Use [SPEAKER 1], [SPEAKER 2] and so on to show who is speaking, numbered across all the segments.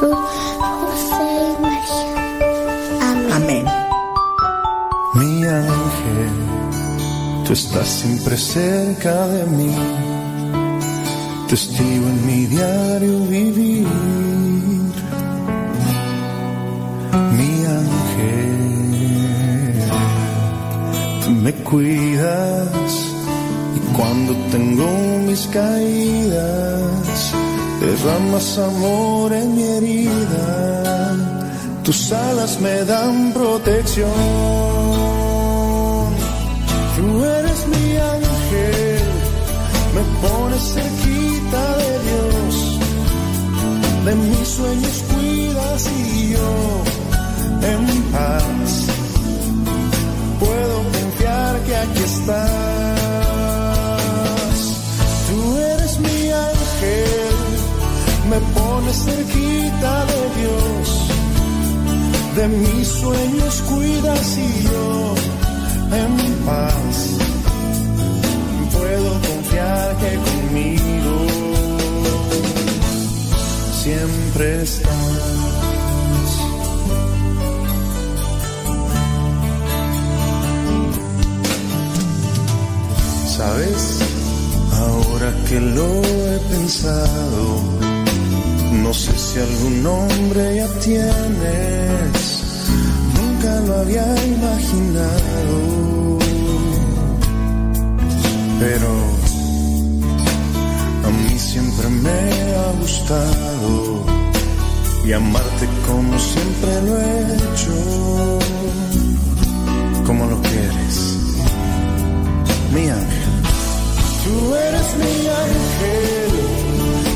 [SPEAKER 1] José María. Amén.
[SPEAKER 2] Amén.
[SPEAKER 3] Mi ángel, tú estás siempre cerca de mí, testigo en mi diario vivir. Mi ángel, tú me cuidas y cuando tengo mis caídas, derramas amor en mi herida, tus alas me dan protección. Tú eres mi ángel, me pones cerquita de Dios, de mis sueños cuidas y yo en paz puedo confiar que aquí estás. Cerquita de Dios, de mis sueños cuidas y yo en paz. Puedo confiar que conmigo siempre estás. Sabes, ahora que lo he pensado, no sé si algún nombre ya tienes, nunca lo había imaginado. Pero a mí siempre me ha gustado. Y amarte como siempre lo he hecho, como lo quieres, mi ángel. Tú eres mi ángel,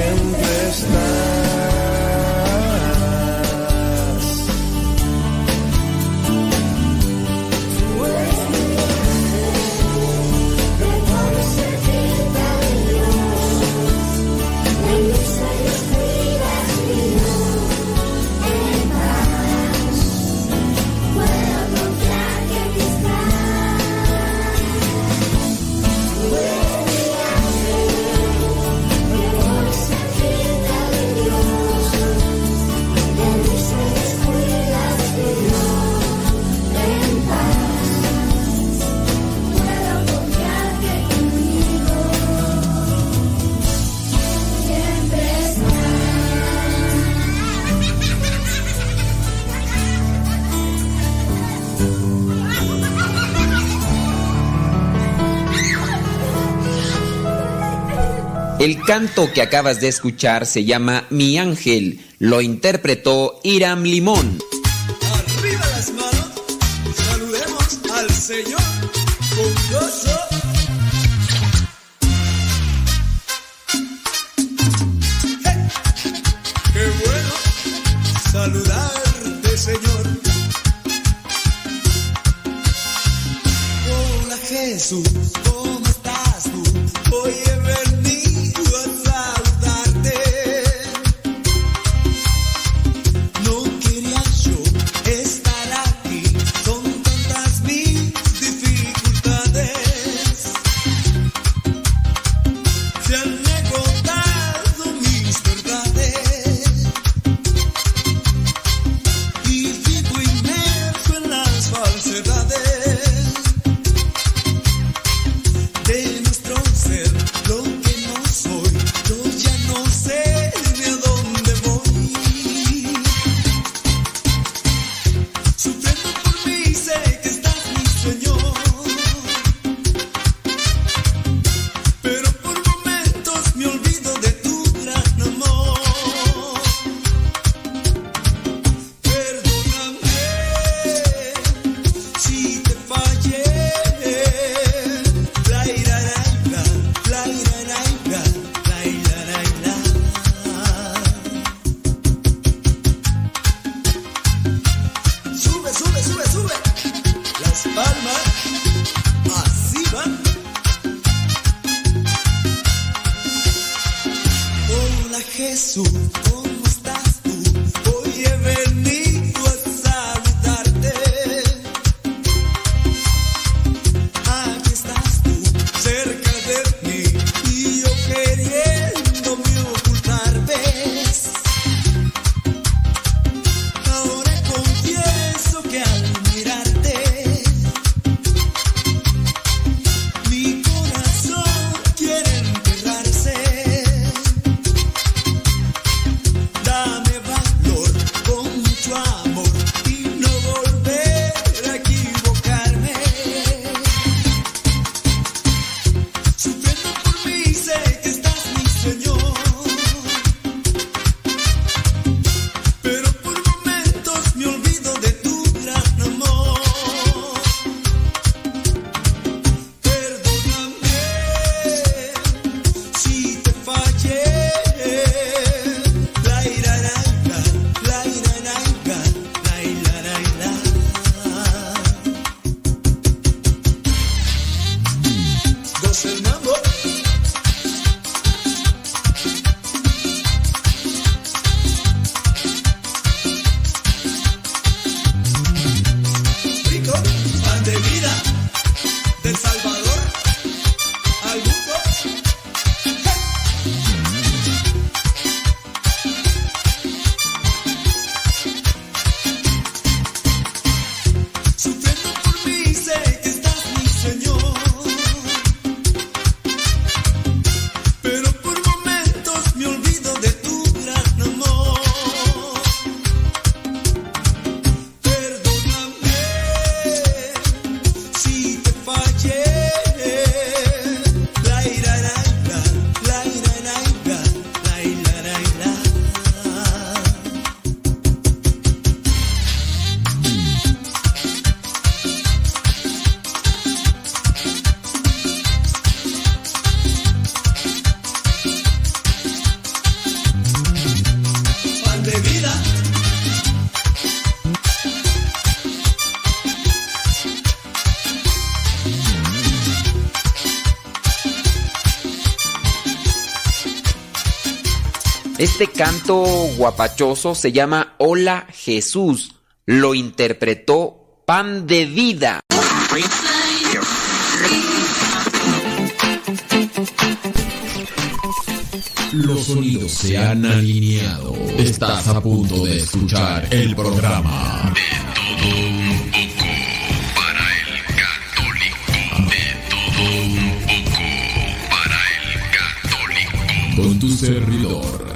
[SPEAKER 3] siempre
[SPEAKER 4] El canto que acabas de escuchar se llama Mi Ángel. Lo interpretó Iram Limón.
[SPEAKER 5] Guapachoso se llama Hola Jesús. Lo interpretó Pan de Vida.
[SPEAKER 6] Los sonidos se han alineado. Estás a punto de escuchar el programa.
[SPEAKER 7] De todo un poco para el católico. De todo un poco para el católico.
[SPEAKER 6] Con tu servidor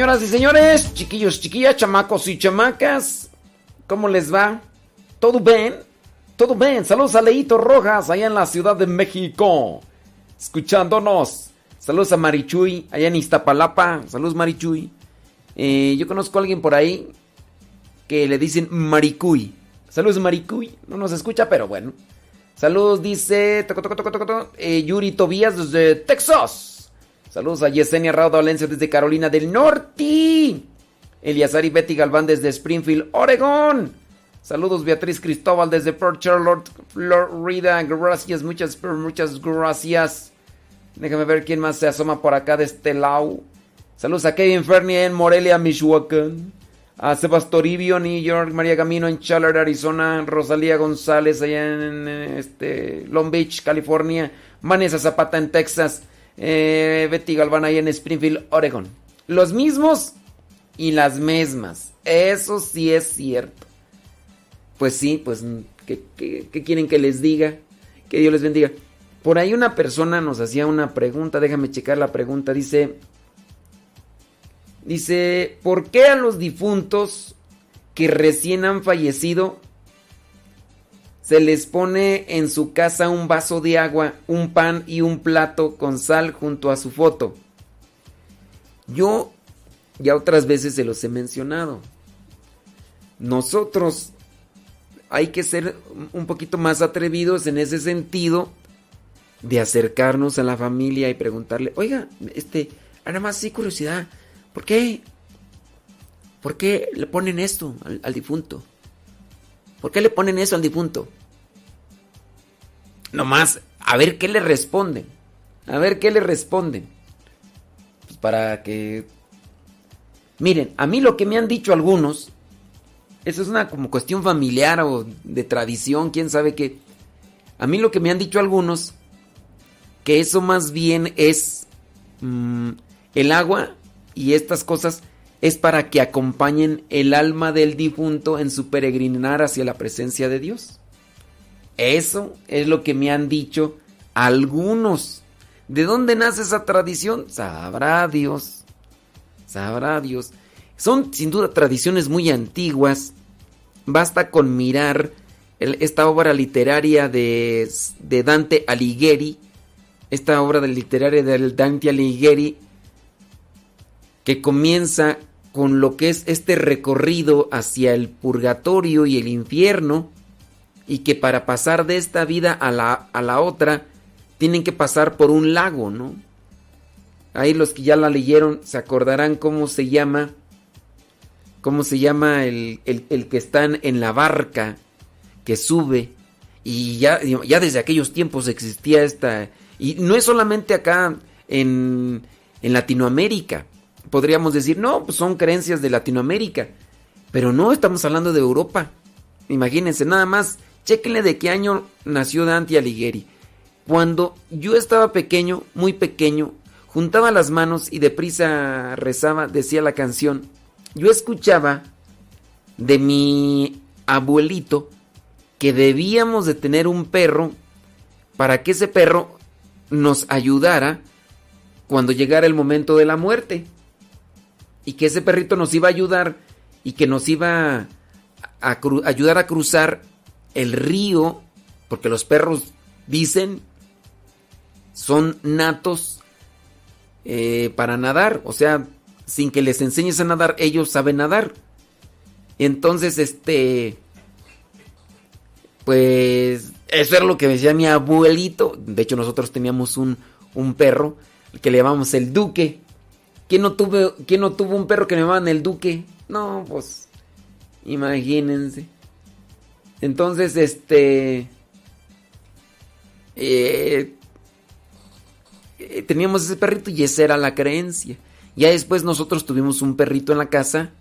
[SPEAKER 5] Señoras y señores, chiquillos, chiquillas, chamacos y chamacas, ¿cómo les va? ¿Todo bien? ¿Todo bien? Saludos a Leito Rojas, allá en la Ciudad de México, escuchándonos. Saludos a Marichuy, allá en Iztapalapa. Saludos, Marichuy. Eh, yo conozco a alguien por ahí que le dicen Maricuy. Saludos, Maricuy. No nos escucha, pero bueno. Saludos, dice eh, Yuri Tobías desde Texas. Saludos a Yesenia Rauda Valencia desde Carolina del Norte. Eliazar y Betty Galván desde Springfield, Oregon. Saludos Beatriz Cristóbal desde Port Charlotte, Florida. Gracias, muchas, muchas gracias. Déjame ver quién más se asoma por acá de este lado. Saludos a Kevin Fernie en Morelia, Michoacán. A Sebastoribio, New York. María Camino en Chandler, Arizona. Rosalía González allá en este, Long Beach, California. Vanessa Zapata en Texas. Eh, Betty Galván ahí en Springfield, Oregon. Los mismos y las mismas. Eso sí es cierto. Pues sí, pues, ¿qué, qué quieren que les diga? Que Dios les bendiga. Por ahí una persona nos hacía una pregunta, déjame checar la pregunta. Dice, dice, ¿por qué a los difuntos que recién han fallecido se les pone en su casa un vaso de agua, un pan y un plato con sal junto a su foto. Yo ya otras veces se los he mencionado. Nosotros hay que ser un poquito más atrevidos en ese sentido de acercarnos a la familia y preguntarle, oiga, este, nada más sí curiosidad, ¿por qué? ¿Por qué le ponen esto al, al difunto? ¿Por qué le ponen eso al difunto? Nomás, a ver qué le responden. A ver qué le responden. Pues para que... Miren, a mí lo que me han dicho algunos, eso es una como cuestión familiar o de tradición, quién sabe qué. A mí lo que me han dicho algunos, que eso más bien es mm, el agua y estas cosas es para que acompañen el alma del difunto en su peregrinar hacia la presencia de Dios. Eso es lo que me han dicho algunos. ¿De dónde nace esa tradición? Sabrá Dios. Sabrá Dios. Son sin duda tradiciones muy antiguas. Basta con mirar esta obra literaria de, Dante Alighieri. Esta obra literaria de Dante Alighieri que comienza con lo que es este recorrido hacia el purgatorio y el infierno y que para pasar de esta vida a la, a la otra tienen que pasar por un lago, ¿no? Ahí los que ya la leyeron se acordarán cómo se llama, cómo se llama el, el- el que están en la barca que sube y ya, ya desde aquellos tiempos existía esta, y no es solamente acá en, en Latinoamérica, podríamos decir, no, pues son creencias de Latinoamérica, pero no estamos hablando de Europa. Imagínense, nada más, chéquenle de qué año nació Dante Alighieri. Cuando yo estaba pequeño, muy pequeño, juntaba las manos y deprisa rezaba, decía la canción. Yo escuchaba de mi abuelito que debíamos de tener un perro para que ese perro nos ayudara cuando llegara el momento de la muerte. Y que ese perrito nos iba a ayudar y que nos iba a ayudar a cruzar el río, porque los perros dicen son natos eh, para nadar, o sea, sin que les enseñes a nadar, ellos saben nadar. Entonces, este, pues, eso era lo que decía mi abuelito. De hecho, nosotros teníamos un, un perro que le llamamos el Duque. ¿Quién no, tuvo, ¿Quién no tuvo un perro que le llamaban el Duque? No, pues, imagínense. Entonces, este... eh, eh, teníamos ese perrito y esa era la creencia. Ya después nosotros tuvimos un perrito en la casa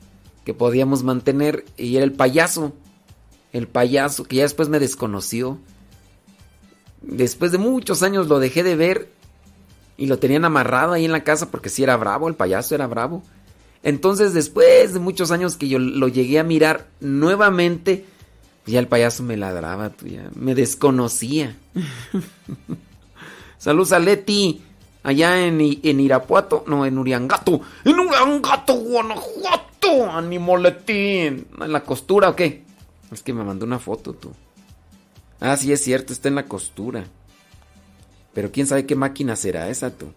[SPEAKER 5] que podíamos mantener y era el payaso. El payaso que ya después me desconoció. Después de muchos años lo dejé de ver y lo tenían amarrado ahí en la casa porque sí era bravo, el payaso era bravo. Entonces después de muchos años que yo lo llegué a mirar nuevamente, ya el payaso me ladraba, ya me desconocía. Saludos a Leti, allá en, en Irapuato, no, en Uriangato, en Uriangato, Guanajuato, ánimo Leti, ¿en la costura o qué? Es que me mandó una foto tú. Ah, sí es cierto, está en la costura. Pero quién sabe qué máquina será esa tú.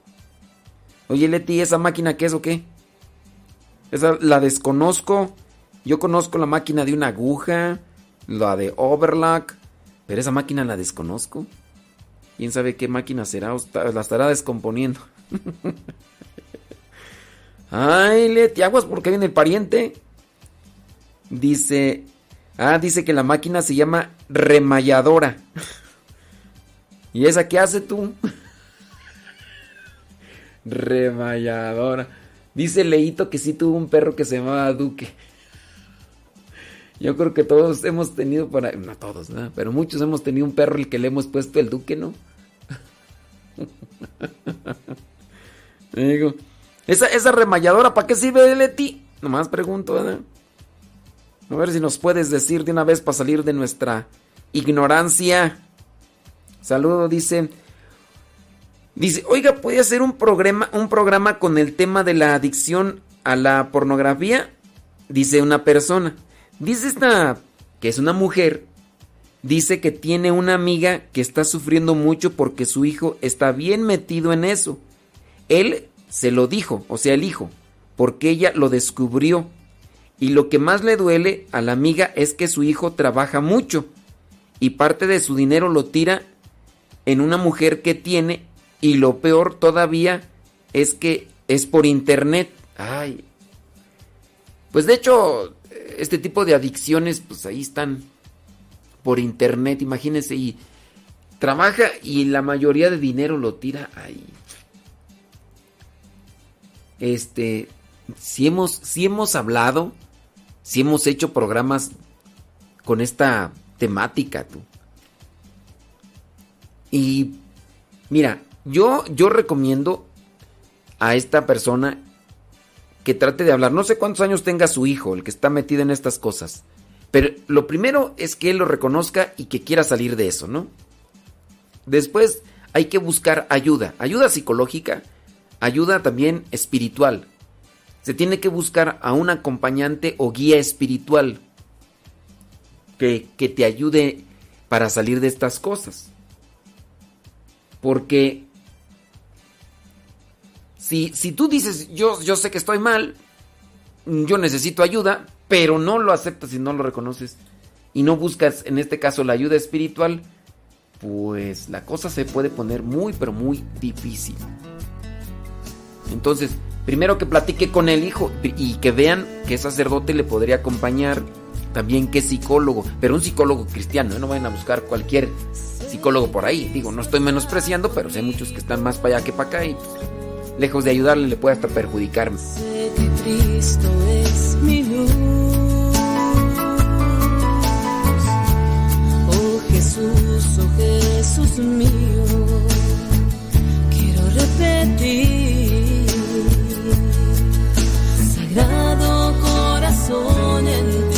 [SPEAKER 5] Oye Leti, ¿esa máquina qué es o qué? Esa la desconozco. Yo conozco la máquina de una aguja, la de overlock, pero esa máquina la desconozco. ¿Quién sabe qué máquina será? La estará descomponiendo. Ay, Leti, aguas porque viene el pariente. Dice, ah, dice que la máquina se llama remalladora. ¿Y esa qué hace tú? remalladora. Dice Leito que sí tuvo un perro que se llamaba Duque. Yo creo que todos hemos tenido por ahí, no todos, ¿verdad? pero muchos hemos tenido un perro el que le hemos puesto el Duque, ¿no? Digo, esa, esa remalladora, ¿para qué sirve, Leti? Nomás pregunto, ¿verdad? A ver si nos puedes decir de una vez para salir de nuestra ignorancia. Saludo, dice. Dice, oiga, ¿puede hacer un programa, un programa con el tema de la adicción a la pornografía? Dice una persona. Dice esta, que es una mujer, dice que tiene una amiga que está sufriendo mucho porque su hijo está bien metido en eso. Él se lo dijo, o sea, el hijo, porque ella lo descubrió. Y lo que más le duele a la amiga es que su hijo trabaja mucho y parte de su dinero lo tira en una mujer que tiene y lo peor todavía es que es por internet. Ay. Pues de hecho, este tipo de adicciones, pues ahí están por internet, imagínense, y trabaja y la mayoría de dinero lo tira ahí. Este, si hemos, si hemos hablado, si hemos hecho programas con esta temática, tú. Y mira, yo, yo recomiendo a esta persona que trate de hablar. No sé cuántos años tenga su hijo, el que está metido en estas cosas. Pero lo primero es que él lo reconozca y que quiera salir de eso, ¿no? Después hay que buscar ayuda, ayuda psicológica, ayuda también espiritual. Se tiene que buscar a un acompañante o guía espiritual que, que te ayude para salir de estas cosas. Porque si, si tú dices, yo, yo sé que estoy mal, yo necesito ayuda, pero no lo aceptas y no lo reconoces y no buscas en este caso la ayuda espiritual, pues la cosa se puede poner muy pero muy difícil. Entonces, primero que platique con el hijo y que vean que sacerdote le podría acompañar, también que psicólogo, pero un psicólogo cristiano, ¿eh? no vayan a buscar cualquier psicólogo por ahí. Digo, no estoy menospreciando, pero hay muchos que están más para allá que para acá y pues, lejos de ayudarle le puede hasta perjudicarme.
[SPEAKER 8] Sé que Cristo es mi. Oh Jesús, oh Jesús mío, quiero repetir. Sagrado corazón, en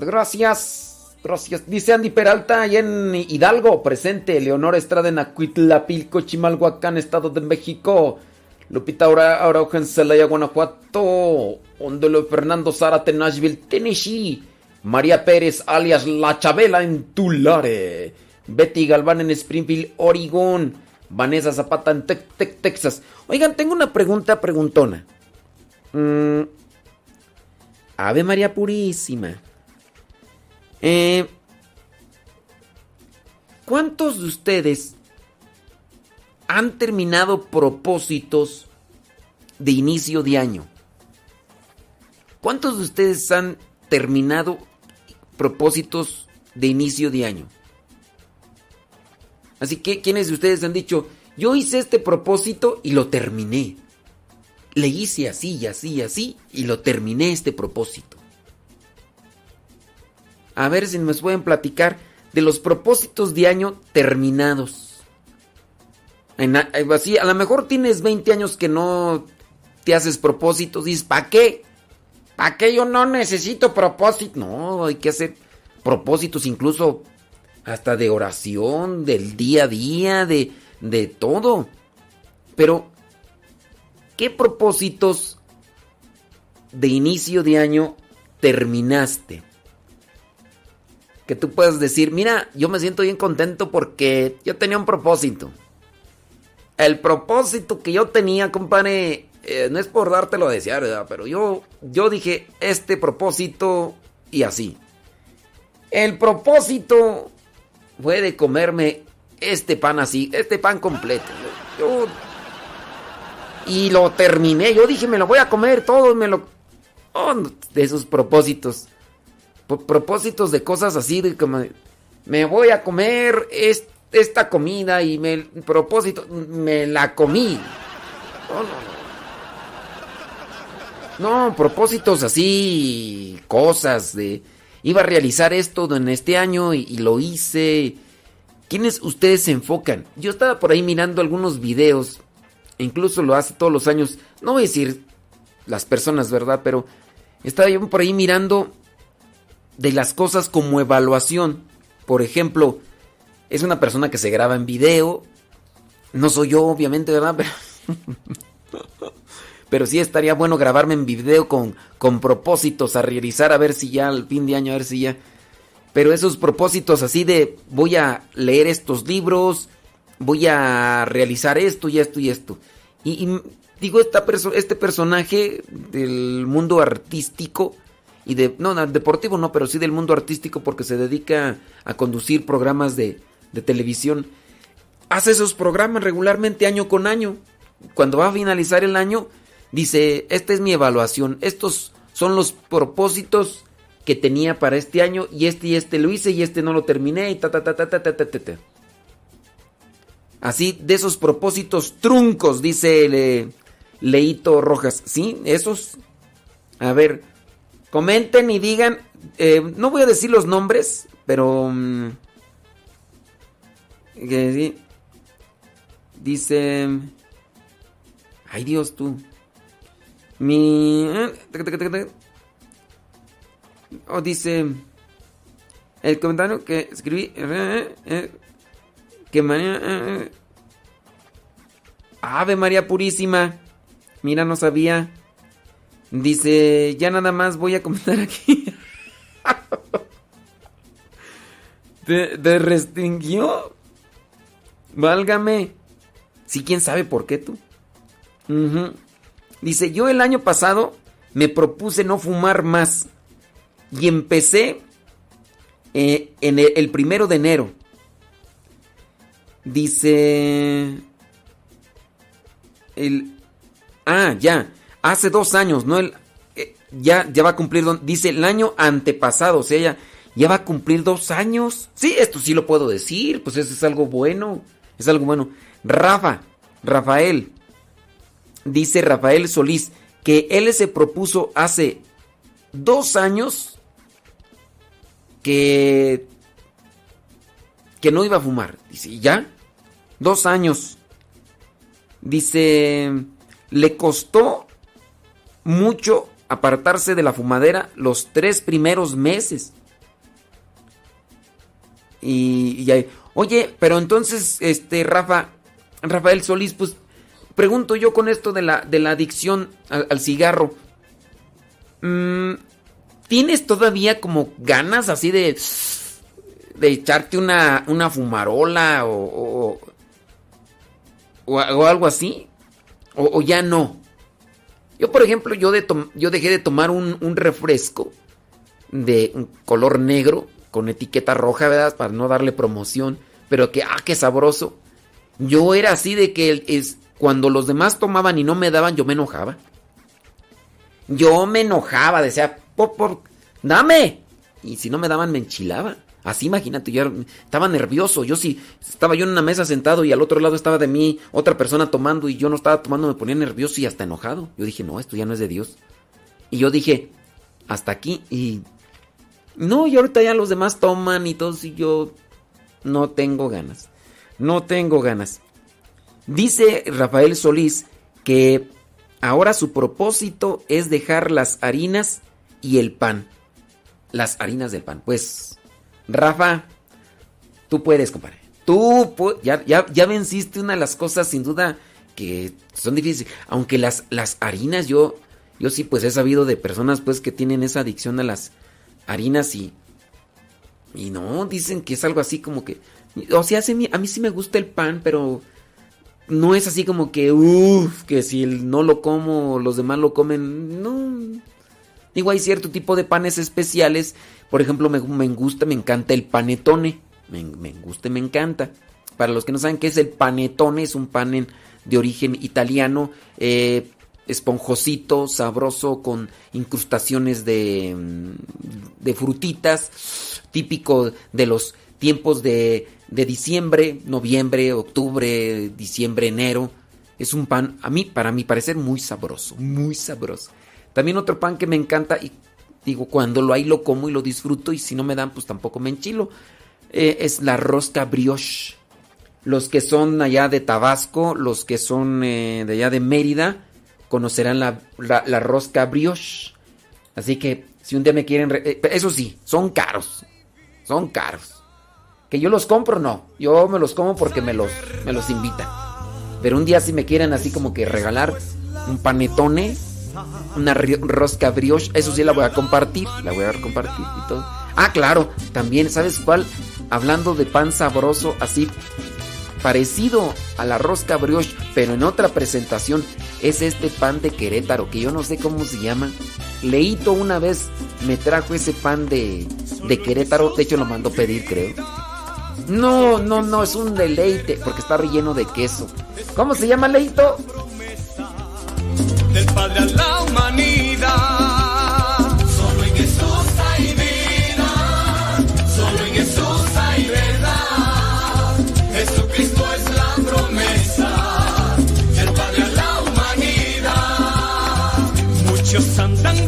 [SPEAKER 5] Gracias. Gracias. Dice Andy Peralta, ahí en Hidalgo, presente. Leonor Estrada en Acuitlapilco, Chimalhuacán, Estado de México. Lupita Araujo en Celaya, Guanajuato. Ondolo Fernando Zárate, Nashville, Tennessee. María Pérez, alias La Chabela en Tulare. Betty Galván en Springfield, Oregon. Vanessa Zapata en Texas. Oigan, tengo una pregunta preguntona. Mm, Ave María Purísima. Eh, ¿Cuántos de ustedes han terminado propósitos de inicio de año? ¿Cuántos de ustedes han terminado propósitos de inicio de año? Así que, ¿quiénes de ustedes han dicho, yo hice este propósito y lo terminé? Le hice así y así y así y lo terminé este propósito. A ver si nos pueden platicar de los propósitos de año terminados. Eh, a lo mejor tienes 20 años que no te haces propósitos. Dices, ¿para qué? ¿Para qué yo no necesito propósito? No, hay que hacer propósitos incluso hasta de oración, del día a día, de, de todo. Pero, ¿qué propósitos de inicio de año terminaste? Que tú puedas decir, mira, yo me siento bien contento porque yo tenía un propósito. El propósito que yo tenía, compadre, eh, no es por dártelo a desear, ¿verdad? pero yo, yo dije este propósito y así. El propósito fue de comerme este pan así, este pan completo. Yo, y lo terminé, yo dije, me lo voy a comer todo, me lo... Oh, de esos propósitos. Pro- propósitos de cosas así, de como... Me voy a comer es- esta comida y me... Propósito, me la comí. No, no, no. Propósitos así, cosas de... Iba a realizar esto en este año y, y lo hice. ¿Quiénes ustedes se enfocan? Yo estaba por ahí mirando algunos videos, incluso lo hace todos los años. No voy a decir las personas, ¿verdad? Pero estaba yo por ahí mirando de las cosas como evaluación. Por ejemplo, es una persona que se graba en video. No soy yo, obviamente, ¿verdad? Pero, pero sí estaría bueno grabarme en video con, con propósitos a realizar, a ver si ya al fin de año, a ver si ya... Pero esos propósitos así de voy a leer estos libros, voy a realizar esto y esto y esto. Y, digo, esta perso este personaje del mundo artístico y de, no, deportivo no, pero sí del mundo artístico porque se dedica a conducir programas de, de televisión. Hace esos programas regularmente año con año. Cuando va a finalizar el año, dice, esta es mi evaluación, estos son los propósitos que tenía para este año y este y este lo hice y este no lo terminé y ta ta ta ta ta ta ta. Así de esos propósitos truncos, dice Le- Leito Rojas. Sí, esos. A ver, comenten y digan. eh, no voy a decir los nombres, pero. que sí. Dice. Ay Dios, tú. Mi. eh. O dice. El comentario que escribí. eh, eh, que María. eh, eh. Ave María Purísima. Mira, no sabía. Dice, ya nada más voy a comentar aquí. ¿Te, te restringió? Válgame. Sí, quién sabe por qué tú. Dice, yo el año pasado me propuse no fumar más. Y empecé eh, en el primero de enero. Dice... El, ah, ya. Hace dos años, ¿no? El, eh, ya, ya va a cumplir... Dice el año antepasado. O sea, ya, ya va a cumplir dos años. Sí, esto sí lo puedo decir. Pues eso es algo bueno. Es algo bueno. Rafa, Rafael. Dice Rafael Solís que él se propuso hace dos años que que no iba a fumar. Dice, ¿y ya? Dos años. Dice, le costó mucho apartarse de la fumadera los tres primeros meses. Y, ahí- oye, pero entonces, este, Rafa, Rafael Solís, pues pregunto yo con esto de la, de la adicción al, cigarro. Mm, ¿Tienes todavía como ganas así de, de echarte una, una fumarola o, o algo así? ¿O, ya no? Yo, por ejemplo, yo, de yo dejé de tomar un, un refresco de color negro con etiqueta roja, ¿verdad? Para no darle promoción, pero que, ah, qué sabroso. Yo era así de que es, cuando los demás tomaban y no me daban, yo me enojaba. Yo me enojaba, decía, por, dame. Y si no me daban, me enchilaba. Así imagínate, yo estaba nervioso. Yo sí, estaba yo en una mesa sentado y al otro lado estaba de mí otra persona tomando y yo no estaba tomando, me ponía nervioso y hasta enojado. Yo dije, no, esto ya no es de Dios. Y yo dije, hasta aquí. Y no, y ahorita ya los demás toman y todo, y yo no tengo ganas. No tengo ganas. Dice Rafael Solís que ahora su propósito es dejar las harinas y el pan. Las harinas del pan. Pues, Rafa, tú puedes, compadre. Tú ya, ya, ya venciste una de las cosas sin duda que son difíciles. Aunque las, las harinas, yo, yo sí pues he sabido de personas pues que tienen esa adicción a las harinas y... Y no, dicen que es algo así como que... O sea, a mí sí me gusta el pan, pero no es así como que, uff, que si no lo como, los demás lo comen. No. Digo, hay cierto tipo de panes especiales. Por ejemplo, me, gusta, me encanta el panetone. Me, me gusta me encanta. Para los que no saben qué es el panetone, es un pan de origen italiano. eh, esponjosito, sabroso, con incrustaciones de, mm, de frutitas. Típico de los tiempos de, de diciembre, noviembre, octubre, diciembre, enero. Es un pan, a mí, para mi parecer, muy sabroso, muy sabroso. También otro pan que me encanta y digo, cuando lo hay lo como y lo disfruto y si no me dan, pues tampoco me enchilo. eh, es la rosca brioche. Los que son allá de Tabasco, los que son eh, de allá de Mérida, conocerán la, la- la rosca brioche. Así que si un día me quieren... re- eh, eso sí, son caros. Son caros. Que yo los compro, no. Yo me los como porque me los, me los invitan. Pero un día si me quieren así como que regalar un panetone, una rosca brioche, eso sí la voy a compartir. La voy a compartir y todo. Ah, claro, también, ¿sabes cuál? Hablando de pan sabroso, así parecido a la rosca brioche, pero en otra presentación, es este pan de Querétaro, que yo no sé cómo se llama. Leito una vez me trajo ese pan de, de Querétaro, de hecho lo mandó pedir, creo. No, no, no, es un deleite, porque está relleno de queso. ¿Cómo se llama, Leito?
[SPEAKER 9] Del Padre a la humanidad. Solo en Jesús hay vida, solo en Jesús hay verdad. Jesucristo es la promesa del Padre a la humanidad. Muchos andan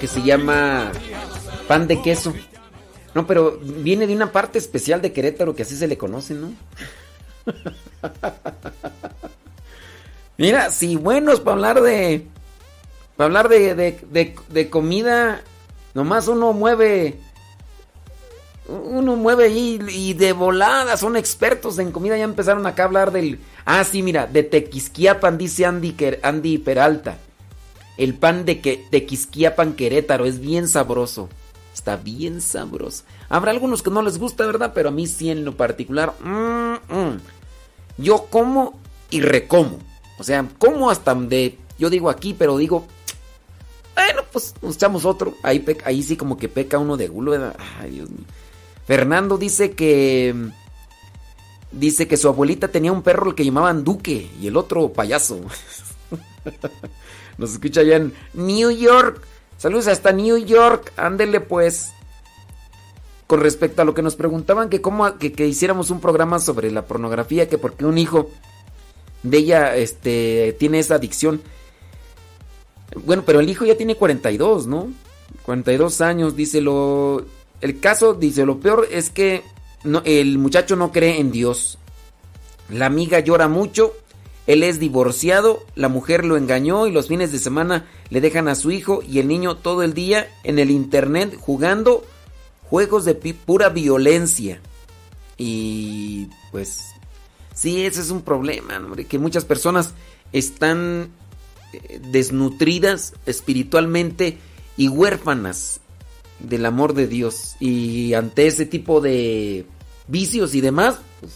[SPEAKER 5] que se llama pan de queso. No, pero viene de una parte especial de Querétaro que así se le conoce, ¿no? Mira, si buenos para hablar de. Para hablar de, de, de- comida, nomás uno mueve. Uno mueve ahí y de volada son expertos en comida. Ya empezaron acá a hablar del. Ah, sí, mira, de Tequisquiapan, dice Andy, Andy Peralta. El pan de, que, de Quisquiapan Querétaro es bien sabroso. Está bien sabroso. Habrá algunos que no les gusta, ¿verdad? Pero a mí sí en lo particular. mm, mm. Yo como y recomo. O sea, como hasta donde yo digo aquí, pero digo. Bueno, pues nos echamos otro. Ahí, ahí sí como que peca uno de gulo, ¿verdad? Ay, Dios mío. Fernando dice que. Dice que su abuelita tenía un perro al que llamaban Duque y el otro payaso. Nos escucha allá en New York. Saludos hasta New York. Ándele pues. Con respecto a lo que nos preguntaban que cómo que, que hiciéramos un programa sobre la pornografía, que porque un hijo de ella este tiene esa adicción. Bueno, pero el hijo ya tiene 42, ¿no? 42 años, dice lo el caso dice lo peor es que el muchacho no cree en Dios. La amiga llora mucho, él es divorciado, la mujer lo engañó y los fines de semana le dejan a su hijo y el niño todo el día en el internet jugando juegos de pura violencia. Y pues sí, ese es un problema, que muchas personas están eh, desnutridas espiritualmente y huérfanas del amor de Dios. Y ante ese tipo de vicios y demás, pues,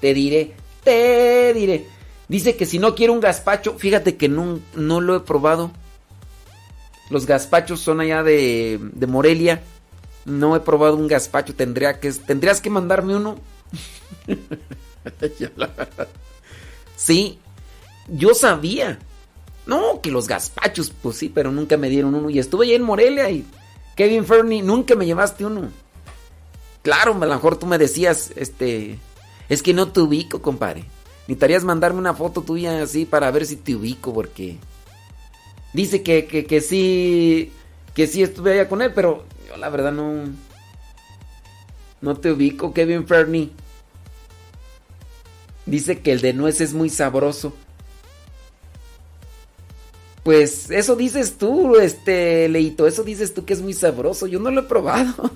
[SPEAKER 5] te diré, te diré. Dice que si no quiero un gazpacho, fíjate que no, no lo he probado. Los gazpachos son allá de, de Morelia. No he probado un gazpacho. Tendría que, tendrías que mandarme uno. sí, yo sabía. No, que los gazpachos, pues sí, pero nunca me dieron uno. Y estuve allá en Morelia y Kevin Fernie, nunca me llevaste uno. Claro, a lo mejor tú me decías, este, es que no te ubico, compadre. Necesitarías mandarme una foto tuya así para ver si te ubico, porque dice que, que, que sí, que sí estuve allá con él, pero yo la verdad no, no te ubico, Kevin Fernie. Dice que el de nuez es muy sabroso. Pues eso dices tú, este Leito, eso dices tú que es muy sabroso. Yo no lo he probado.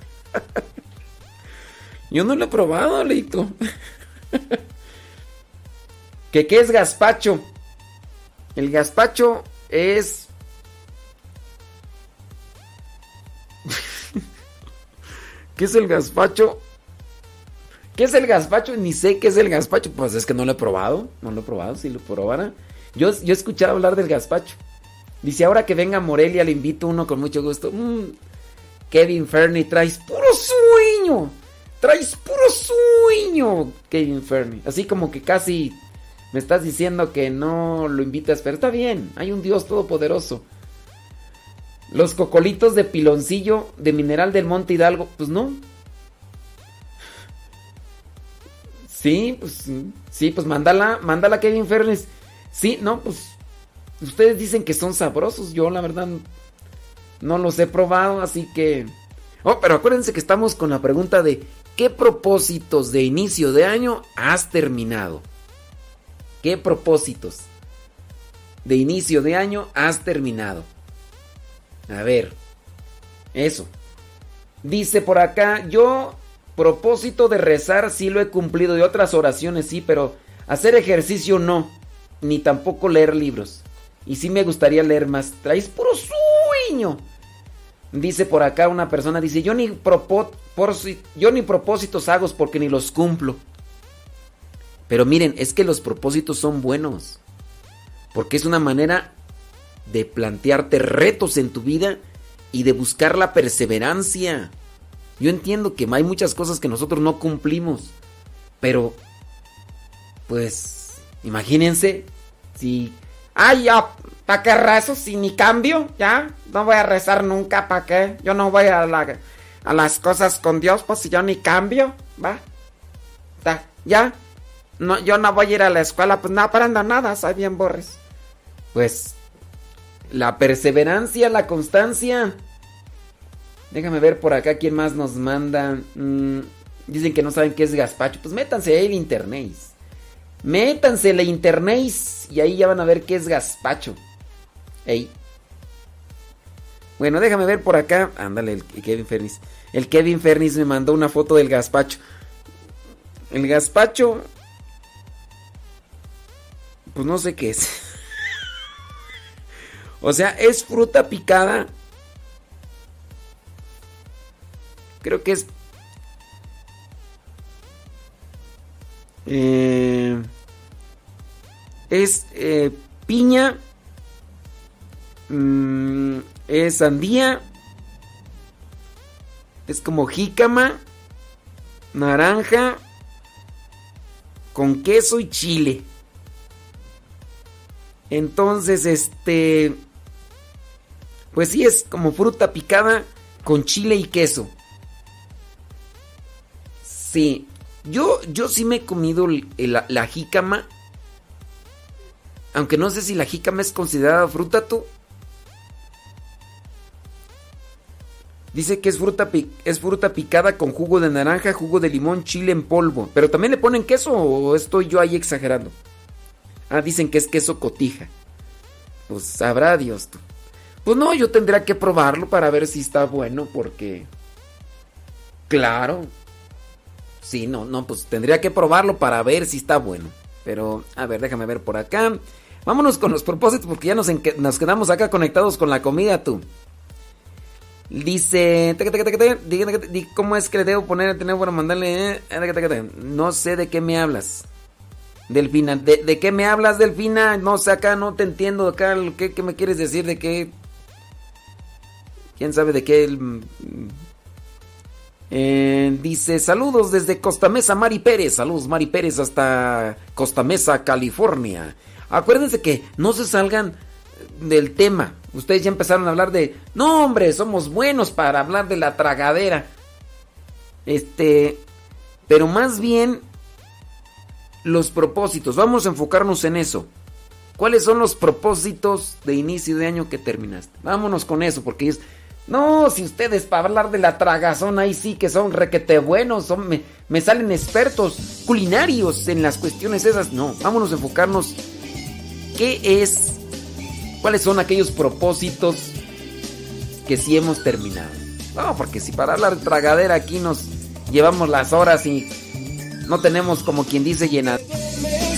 [SPEAKER 5] Yo no lo he probado, Leito. ¿Que qué es gazpacho? El gazpacho es ¿Qué es el gazpacho? ¿Qué es el gazpacho? Ni sé qué es el gazpacho. Pues es que no lo he probado. No lo he probado. Si lo probara. Yo, yo he escuchado hablar del gazpacho. Dice, ahora que venga Morelia le invito uno con mucho gusto. Mm, Kevin Fernie, traes puro sueño. Traes puro sueño, Kevin Fernie. Así como que casi me estás diciendo que no lo invitas, pero está bien. Hay un Dios todopoderoso. Los cocolitos de piloncillo de Mineral del Monte Hidalgo, pues no. Sí, pues sí, pues mándala, mándala Kevin Fernes. Sí, no, pues ustedes dicen que son sabrosos, yo la verdad no los he probado, así que Oh, pero acuérdense que estamos con la pregunta de ¿qué propósitos de inicio de año has terminado? ¿Qué propósitos de inicio de año has terminado? A ver, eso. Dice por acá, yo propósito de rezar sí lo he cumplido y otras oraciones sí, pero hacer ejercicio no, ni tampoco leer libros. Y sí me gustaría leer más. Traes puro sueño. Dice por acá una persona, dice, yo ni propósitos hago porque ni los cumplo. Pero miren, es que los propósitos son buenos. Porque es una manera de plantearte retos en tu vida y de buscar la perseverancia. Yo entiendo que hay muchas cosas que nosotros no cumplimos. Pero, pues, imagínense si Ay, ya, ¿para qué rezo si ni cambio? ¿Ya? No voy a rezar nunca, ¿para qué? Yo no voy a, a las cosas con Dios, pues si yo ni cambio, ¿va? ¿Ya? No, yo no voy a ir a la escuela, pues no aprendo nada, soy bien borres. Pues, la perseverancia, la constancia. Déjame ver por acá quién más nos manda. Mm, dicen que no saben qué es gazpacho. Pues métanse ahí en internet. Métanse la internet y ahí ya van a ver qué es gazpacho. Ey. Bueno, déjame ver por acá. Ándale, el Kevin Fernis. El Kevin Fernis me mandó una foto del gazpacho. El gazpacho. Pues no sé qué es. o sea, es fruta picada. Creo que es. Eh es eh, piña, mm, es sandía, es como jícama, naranja, con queso y chile. Entonces, este, pues sí es como fruta picada con chile y queso. Sí, yo, yo sí me he comido la jícama aunque no sé si la jícama es considerada fruta, tú. Dice que es fruta, es fruta picada con jugo de naranja, jugo de limón, chile en polvo. Pero también le ponen queso o estoy yo ahí exagerando. Ah, dicen que es queso cotija. Pues sabrá Dios tú. Pues no, yo tendría que probarlo para ver si está bueno porque... Claro. Sí, no, no, pues tendría que probarlo para ver si está bueno. Pero, a ver, déjame ver por acá. Vámonos con los propósitos porque ya nos, quedamos acá conectados con la comida, tú. Dice, ¿cómo es que le debo poner el teléfono? Mandarle, no sé de qué me hablas. Delfina, ¿De, qué me hablas, Delfina? No sé, acá no te entiendo, acá, ¿qué, qué me quieres decir? ¿De qué? ¿Quién sabe de qué? Eh, dice, saludos desde Costa Mesa, Mari Pérez. Saludos, Mari Pérez, hasta Costa Mesa, California. Acuérdense que no se salgan del tema. Ustedes ya empezaron a hablar de, no hombre, somos buenos para hablar de la tragadera. Este, pero más bien los propósitos. Vamos a enfocarnos en eso. ¿Cuáles son los propósitos de inicio de año que terminaste? Vámonos con eso, porque es... No, si ustedes para hablar de la tragazón ahí sí que son requete buenos, son, me, me salen expertos culinarios en las cuestiones esas. No, vámonos a enfocarnos ¿Qué es? ¿Cuáles son aquellos propósitos que sí hemos terminado? No, porque si para hablar de tragadera aquí nos llevamos las horas y no tenemos como quien dice llenar.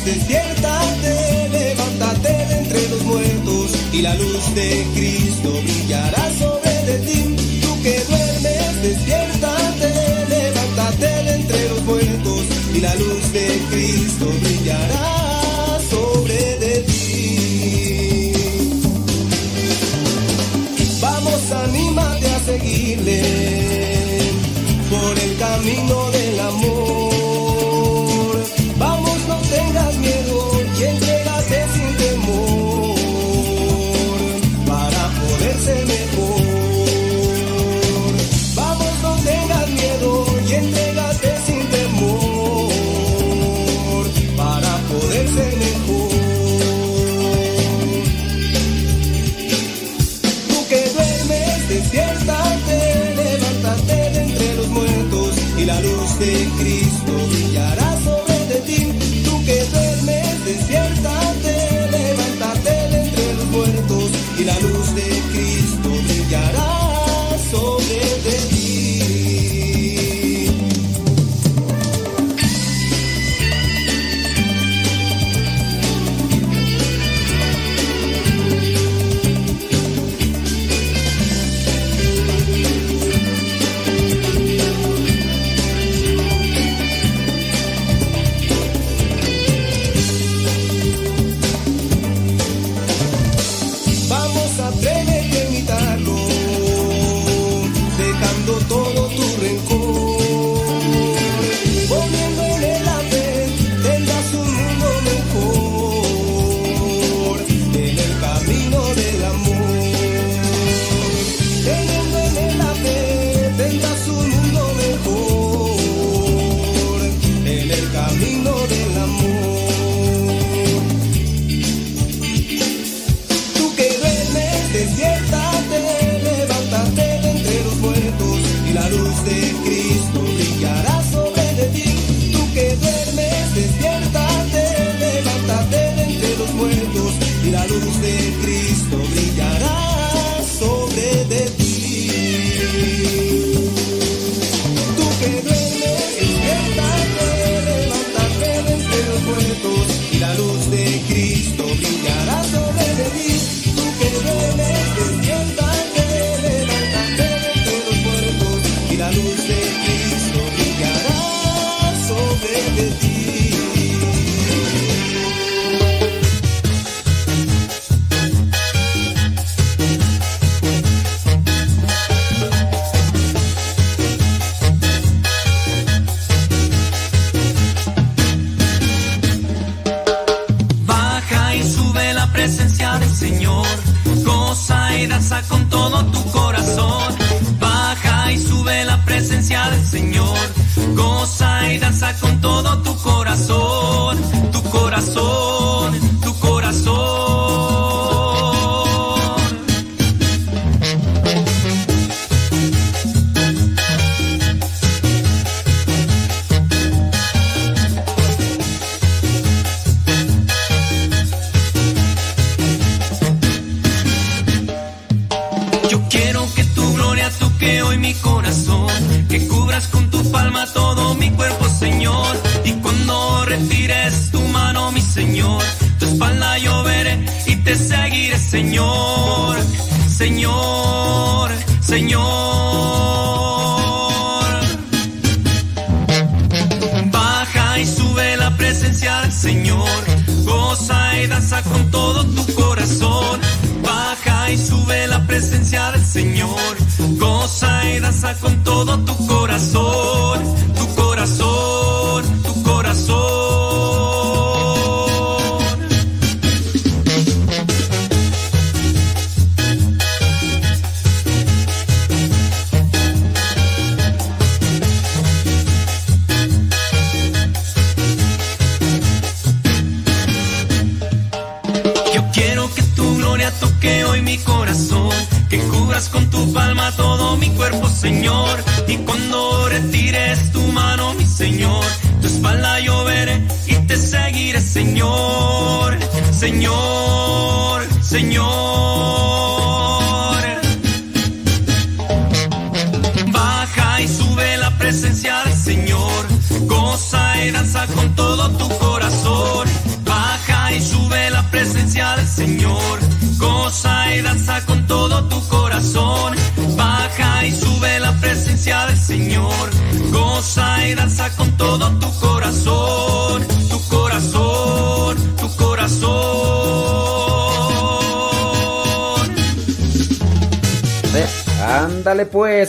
[SPEAKER 10] Despiértate, levántate de entre los muertos y la luz de Cristo brillará sobre de ti. Tú que duermes, despiértate, levántate de entre los muertos y la luz de Cristo brillará sobre de ti. anímate a seguirle por el camino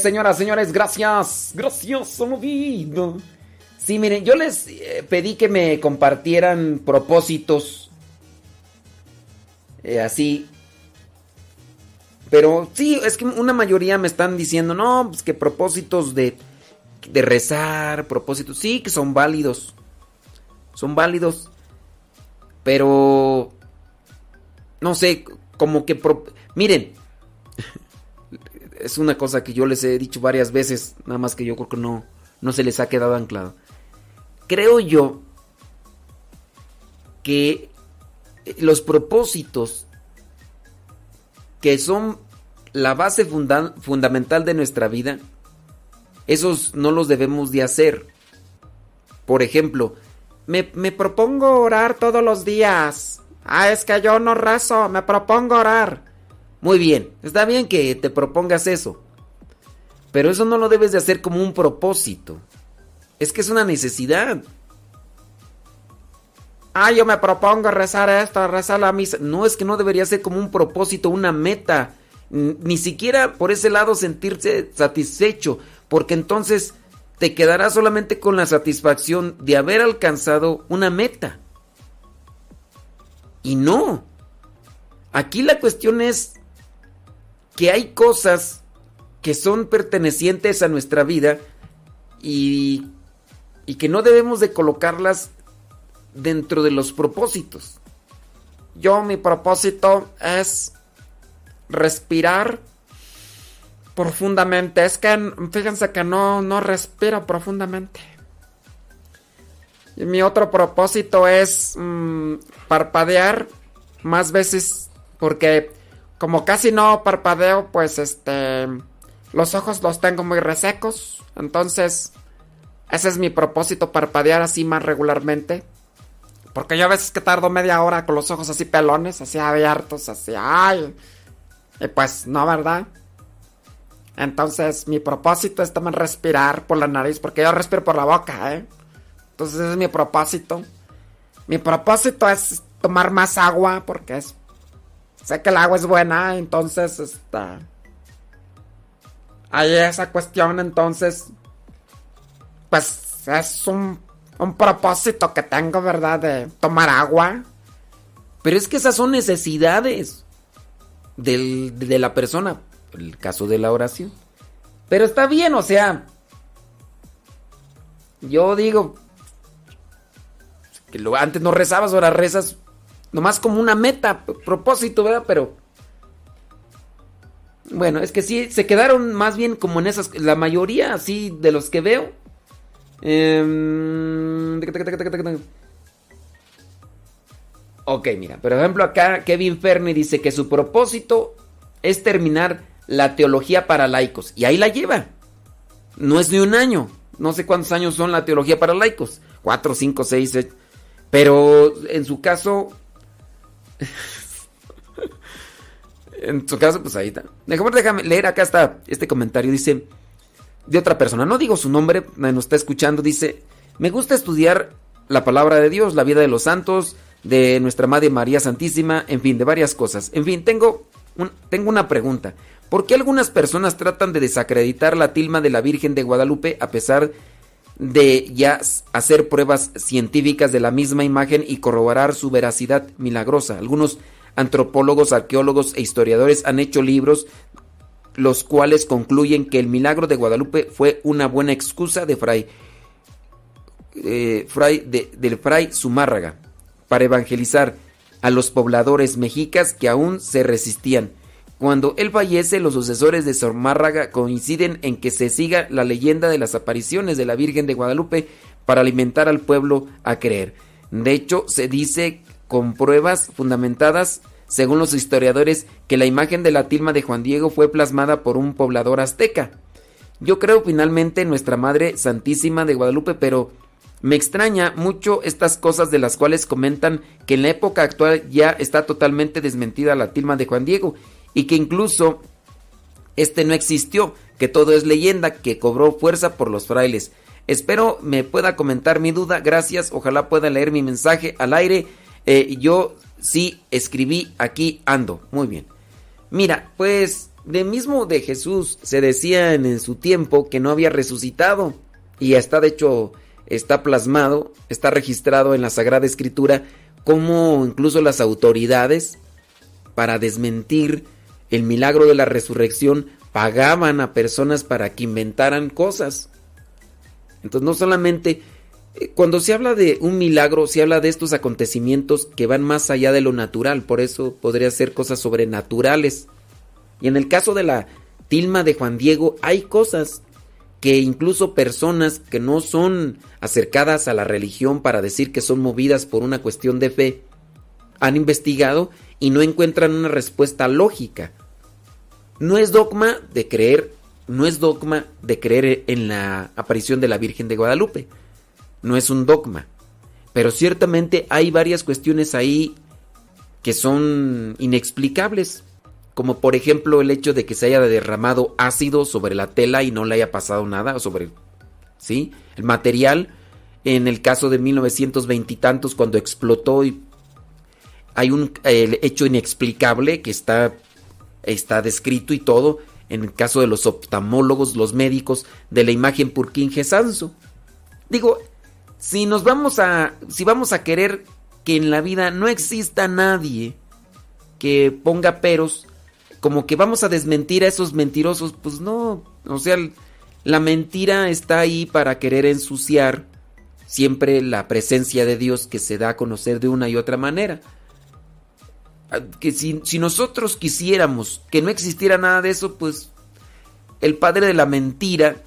[SPEAKER 5] señoras, señores, gracias. Gracias, movido. Sí, miren, yo les eh, pedí que me compartieran propósitos. eh, así. Pero sí, es que una mayoría me están diciendo, no, pues que propósitos de, de rezar, propósitos, sí, que son válidos. Son válidos. Pero... No sé, como que... Miren, es una cosa que yo les he dicho varias veces, nada más que yo creo que no, no se les ha quedado anclado. Creo yo que los propósitos que son la base funda- fundamental de nuestra vida, esos no los debemos de hacer. Por ejemplo, me, me propongo orar todos los días. Ah, es que yo no rezo, me propongo orar. Muy bien, está bien que te propongas eso. Pero eso no lo debes de hacer como un propósito. Es que es una necesidad. Ah, yo me propongo rezar esto, rezar la misa. No, es que no debería ser como un propósito, una meta. Ni siquiera por ese lado sentirse satisfecho. Porque entonces te quedarás solamente con la satisfacción de haber alcanzado una meta. Y no. Aquí la cuestión es que hay cosas que son pertenecientes a nuestra vida y, y que no debemos de colocarlas dentro de los propósitos. Yo mi propósito es respirar profundamente. Es que fíjense que no, no respiro profundamente. Y mi otro propósito es mm, parpadear más veces porque como casi no parpadeo, pues este los ojos los tengo muy resecos, entonces ese es mi propósito parpadear así más regularmente. Porque yo a veces que tardo media hora con los ojos así pelones, así abiertos, así, ay. Y pues no, ¿verdad? Entonces mi propósito es también respirar por la nariz, porque yo respiro por la boca, ¿eh? Entonces ese es mi propósito. Mi propósito es tomar más agua, porque es... Sé que el agua es buena, entonces, está... Hay esa cuestión, entonces... Pues es un un propósito que tengo, ¿verdad? De tomar agua. Pero es que esas son necesidades de la persona. El caso de la oración. Pero está bien, o sea. Yo digo. Que lo, antes no rezabas, ahora rezas. Nomás como una meta, propósito, ¿verdad? Pero. Bueno, es que sí, se quedaron más bien como en esas. La mayoría, así, de los que veo Em, ok, mira, por ejemplo acá Kevin Fernie dice que su propósito es terminar la teología para laicos. Y ahí la lleva. No es ni un año. No sé cuántos años son la teología para laicos. Cuatro, cinco, seis. Pero en su caso... en su caso, pues ahí está. Déjame, déjame leer acá está este comentario. Dice de otra persona. No digo su nombre, nos está escuchando. Dice, me gusta estudiar la palabra de Dios, la vida de los santos, de nuestra Madre María Santísima, en fin, de varias cosas. En fin, tengo, tengo una pregunta. ¿Por qué algunas personas tratan de desacreditar la tilma de la Virgen de Guadalupe a pesar de ya hacer pruebas científicas de la misma imagen y corroborar su veracidad milagrosa? Algunos antropólogos, arqueólogos e historiadores han hecho libros los cuales concluyen que el milagro de Guadalupe fue una buena excusa de Fray, eh, fray del Fray Zumárraga para evangelizar a los pobladores mexicas que aún se resistían. Cuando él fallece, los sucesores de Zumárraga coinciden en que se siga la leyenda de las apariciones de la Virgen de Guadalupe para alimentar al pueblo a creer. De hecho, se dice con pruebas fundamentadas según los historiadores, que la imagen de la tilma de Juan Diego fue plasmada por un poblador azteca. Yo creo finalmente en nuestra Madre Santísima de Guadalupe, pero me extraña mucho estas cosas de las cuales comentan que en la época actual ya está totalmente desmentida la tilma de Juan Diego y que incluso este no existió, que todo es leyenda, que cobró fuerza por los frailes. Espero me pueda comentar mi duda, gracias, ojalá pueda leer mi mensaje al aire. Eh, yo Sí, escribí aquí ando. Muy bien. Mira, pues de mismo de Jesús se decía en su tiempo que no había resucitado. Y está de hecho, está plasmado, está registrado en la Sagrada Escritura como incluso las autoridades para desmentir el milagro de la resurrección pagaban a personas para que inventaran cosas. Entonces no solamente cuando se habla de un milagro, se habla de estos acontecimientos que van más allá de lo natural, por eso podría ser cosas sobrenaturales. Y en el caso de la tilma de Juan Diego, hay cosas que incluso personas que no son acercadas a la religión para decir que son movidas por una cuestión de fe, han investigado y no encuentran una respuesta lógica. No es dogma de creer, no es dogma de creer en la aparición de la Virgen de Guadalupe no es un dogma. Pero ciertamente hay varias cuestiones ahí que son inexplicables, como por ejemplo el hecho de que se haya derramado ácido sobre la tela y no le haya pasado nada, sobre ¿sí? el material. En el caso de 1920 y tantos, cuando explotó, y hay un hecho inexplicable que está, está descrito y todo. En el caso de los oftalmólogos, los médicos, de la imagen Purkinje Sanso. Digo, si nos vamos a, si vamos a querer que en la vida no exista nadie que ponga peros, como que vamos a desmentir a esos mentirosos, pues no, o sea, la mentira está ahí para querer ensuciar siempre la presencia de Dios que se da a conocer de una y otra manera. Que si, si nosotros quisiéramos que no existiera nada de eso, pues
[SPEAKER 11] el padre de la mentira,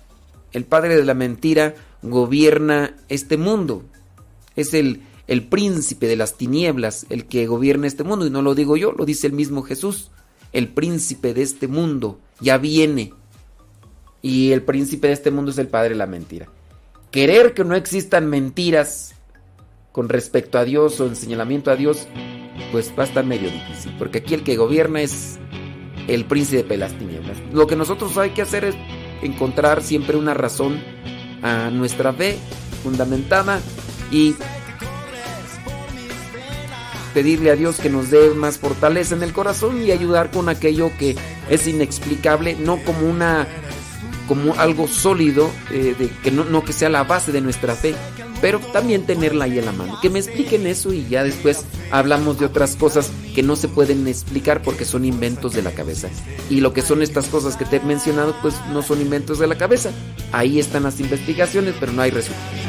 [SPEAKER 11] el padre de la mentira gobierna este mundo. Es el, el príncipe de las tinieblas el que gobierna este mundo. Y no lo digo yo, lo dice el mismo Jesús. El príncipe de este mundo ya viene. Y el príncipe de este mundo es el padre de la mentira. Querer que no existan mentiras con respecto a Dios o en señalamiento a Dios, pues va a estar medio difícil. Porque aquí el que gobierna es el príncipe de las tinieblas. Lo que nosotros hay que hacer es encontrar siempre una razón a nuestra fe fundamentada y pedirle a Dios que nos dé más fortaleza en el corazón y ayudar con aquello que es inexplicable, no como una como algo sólido, eh, de, que no, no que sea la base de nuestra fe, pero también tenerla ahí en la mano. Que me expliquen eso y ya después hablamos de otras cosas que no se pueden explicar porque son inventos de la cabeza. Y lo que son estas cosas que te he mencionado, pues no son inventos de la cabeza. Ahí están las investigaciones, pero no hay resultados.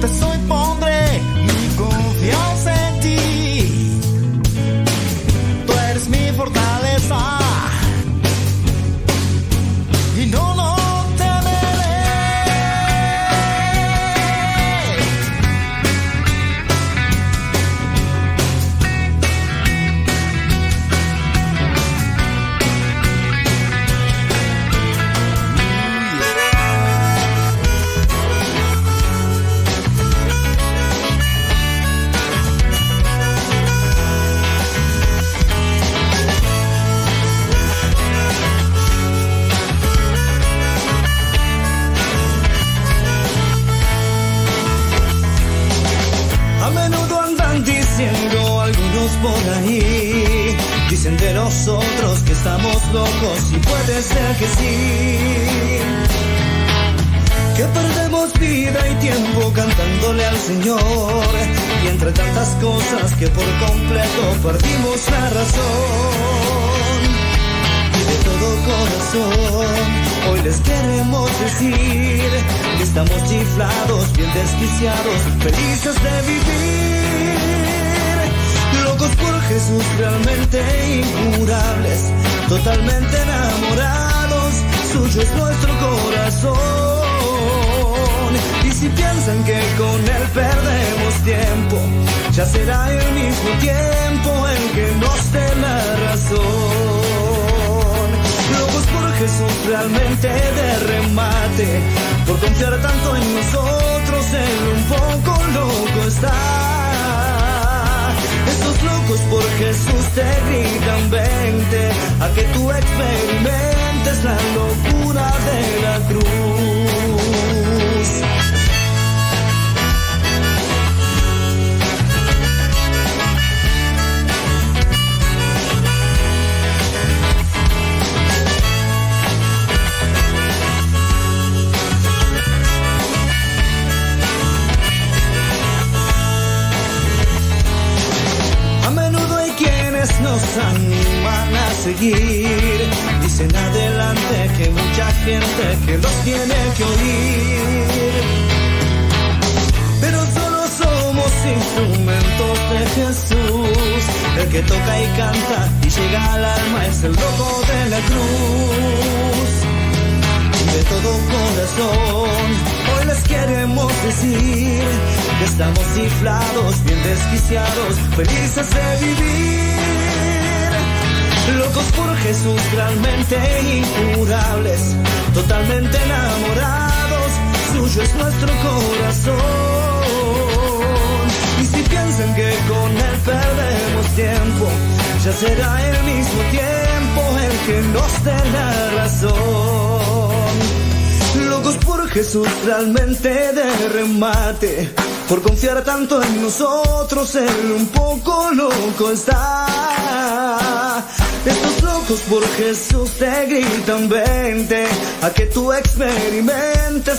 [SPEAKER 10] Duda hoy pondré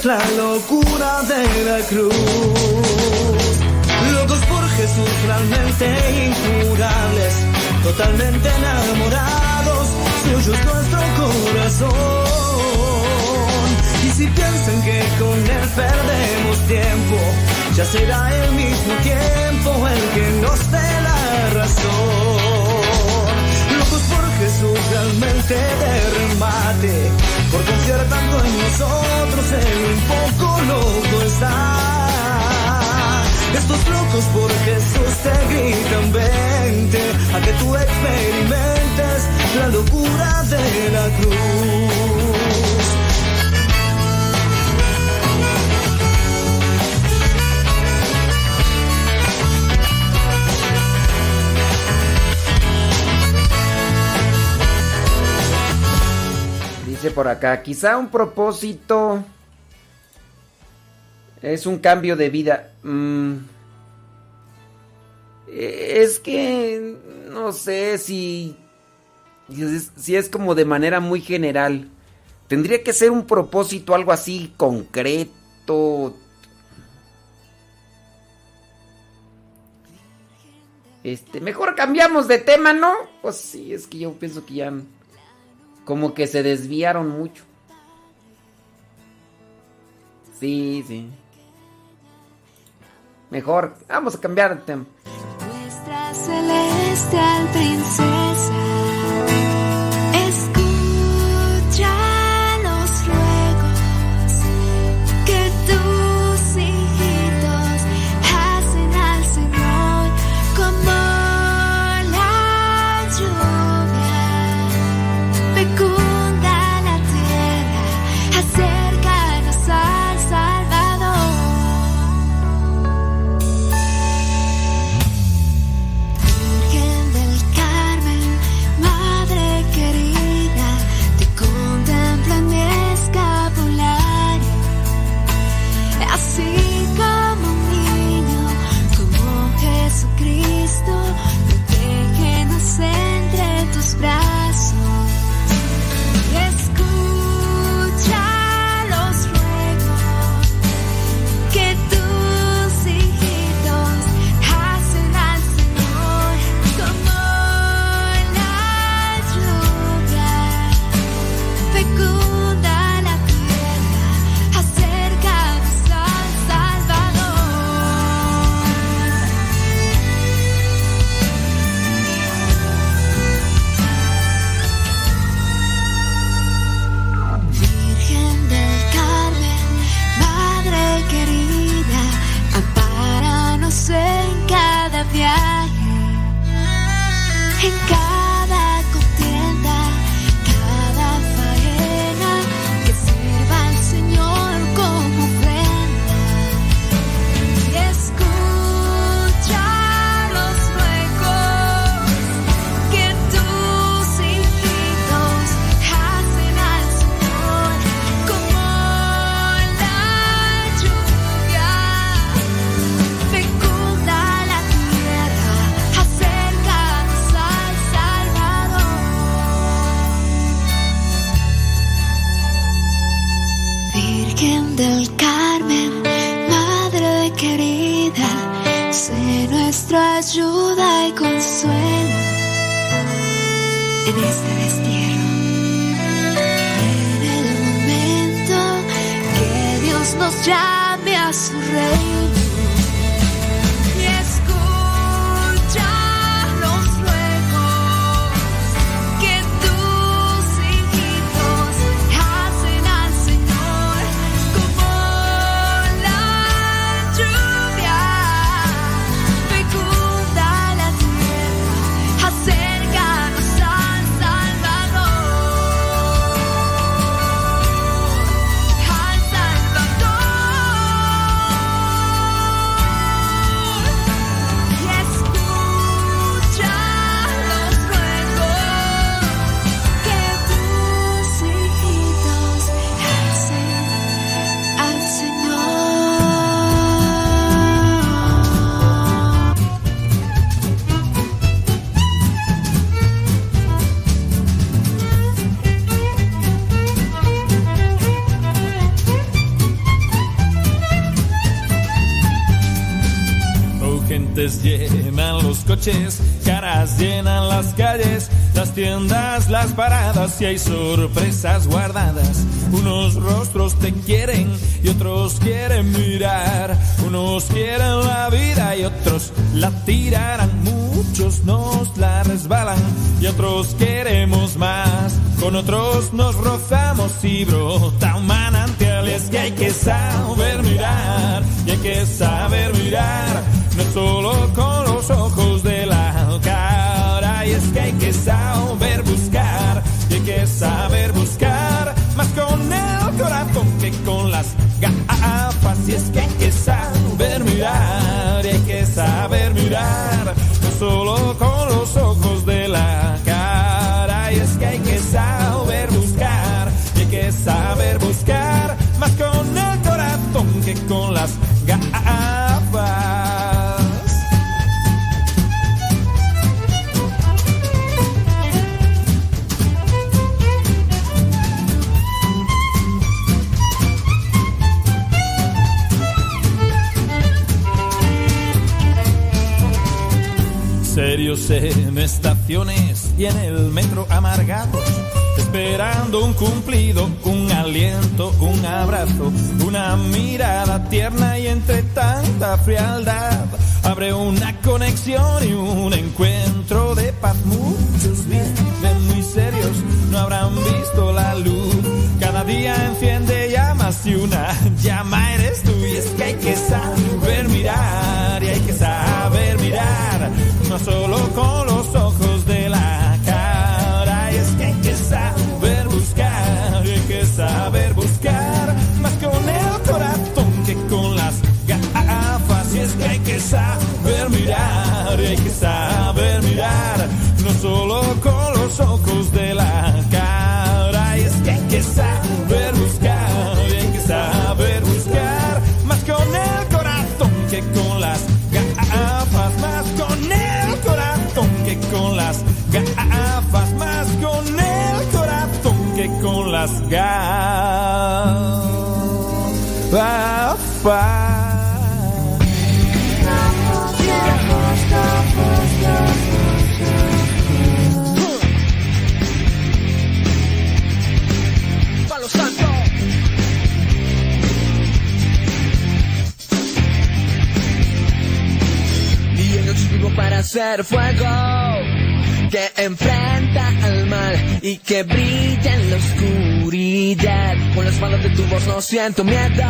[SPEAKER 10] la locura de la cruz. Locos por Jesús, realmente incurables, totalmente enamorados, suyo es nuestro corazón. Y si piensan que con él perdemos tiempo, ya será el mismo tiempo el que nos dé la razón. Realmente de remate, por confiar tanto en nosotros, él un poco loco está. Estos locos por Jesús te gritan vente a que tú experimentes la locura de la cruz.
[SPEAKER 5] Por acá, quizá un propósito es un cambio de vida. Mm. Es que no sé si si es como de manera muy general. Tendría que ser un propósito, algo así concreto. Este, mejor cambiamos de tema, ¿no? Pues sí, es que yo pienso que ya como que se desviaron mucho. Sí, sí. Mejor, vamos a cambiar de tema.
[SPEAKER 12] Nuestra celestial princesa,
[SPEAKER 13] caras llenan las calles, las tiendas, las paradas y hay sorpresas guardadas. Unos rostros te quieren y otros quieren mirar, unos quieren la vida y otros la tirarán, muchos nos la resbalan y otros queremos más, con otros nos
[SPEAKER 9] fuego que enfrenta al mal y que brilla en la oscuridad. Con las manos de tu voz no siento miedo.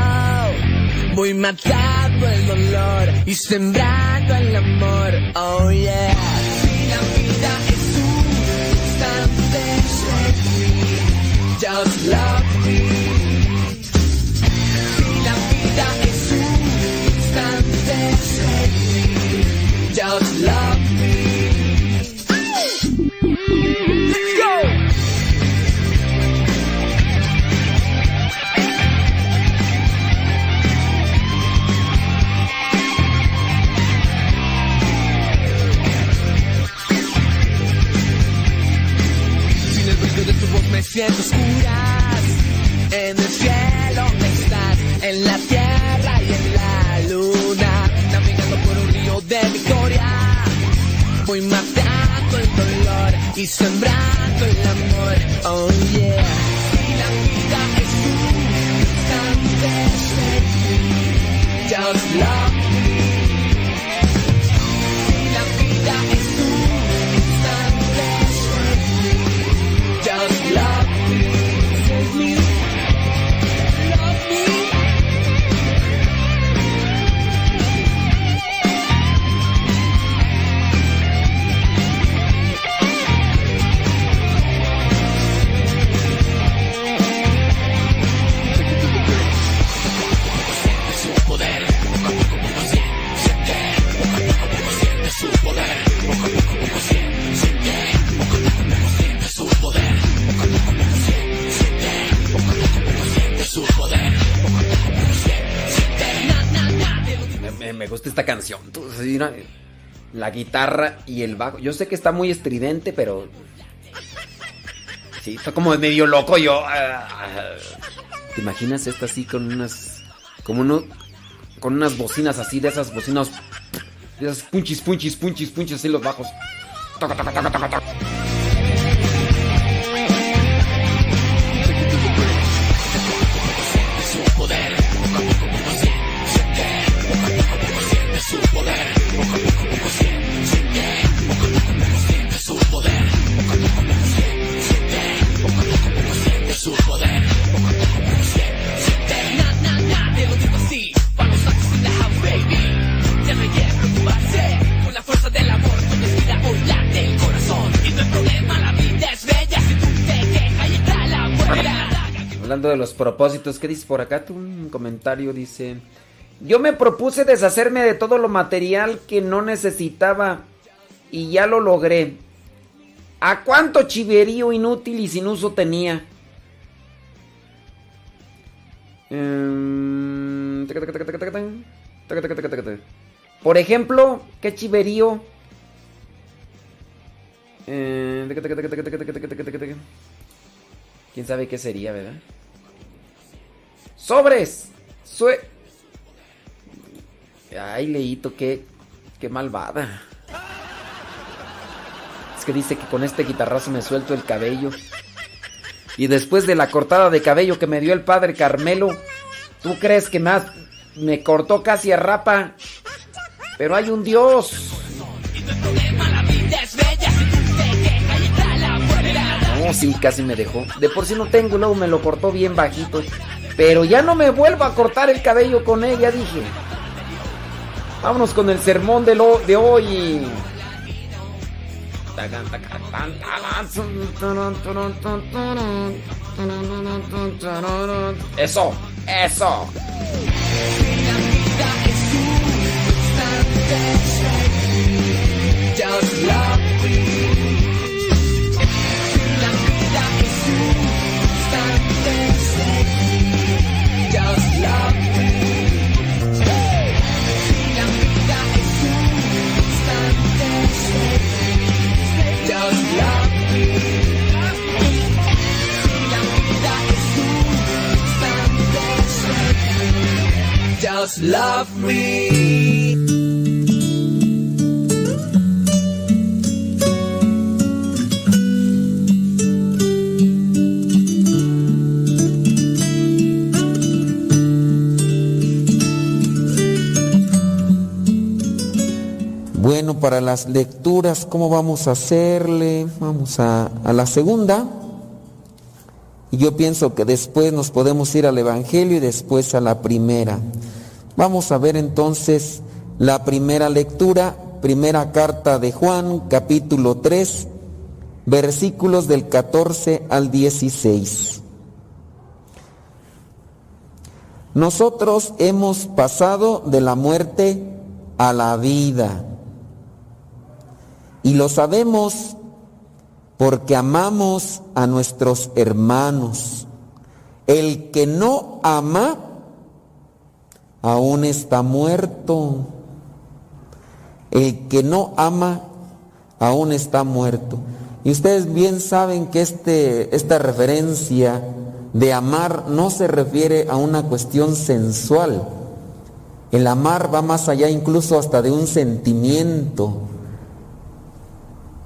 [SPEAKER 9] Voy matando el dolor y sembrando el amor. Oh yeah. Si la vida es
[SPEAKER 14] un instante, yo En el cielo estás, en la tierra y en la luna. Navegando por un río de victoria. Voy matando el dolor y sembrando el amor. Oh yeah.
[SPEAKER 5] Guitarra y el bajo. Yo sé que está muy estridente, pero. Sí, está como medio loco yo. ah, ah. ¿Te imaginas esta así con unas. Como uno. Con unas bocinas así, de esas bocinas. De esas punchis, punchis, punchis, punchis, así los bajos. Toca, toca, toca, toca, toca. de los propósitos, ¿qué dice por acá? Tú un comentario dice, yo me propuse deshacerme de todo lo material que no necesitaba y ya lo logré. ¿A cuánto chiverío inútil y sin uso tenía? Por ejemplo, ¿qué chiverío? ¿Quién sabe qué sería, verdad? ¡Sobres! ¡Sue! Ay, Leito, qué, qué malvada. Es que dice que con este guitarrazo me suelto el cabello. Y después de la cortada de cabello que me dio el padre Carmelo, ¿tú crees que más me cortó casi a rapa? Pero hay un Dios. No, sí, casi me dejó. De por sí no tengo, luego me lo cortó bien bajito. Pero ya no me vuelvo a cortar el cabello con él, ya dije. Vámonos con el sermón de, lo, de hoy. Eso, eso.
[SPEAKER 14] Just love me.
[SPEAKER 15] Bueno, para las lecturas, ¿cómo vamos a hacerle? Vamos a, a la segunda. Y yo pienso que después nos podemos ir al Evangelio y después a la primera. Vamos a ver entonces la primera lectura, primera carta de Juan, capítulo 3, versículos del 14 al 16.
[SPEAKER 5] Nosotros hemos pasado de la muerte a la vida. Y lo sabemos porque amamos a nuestros hermanos. El que no ama aún está muerto. El que no ama aún está muerto. Y ustedes bien saben que este, esta referencia de amar no se refiere a una cuestión sensual. El amar va más allá incluso hasta de un sentimiento.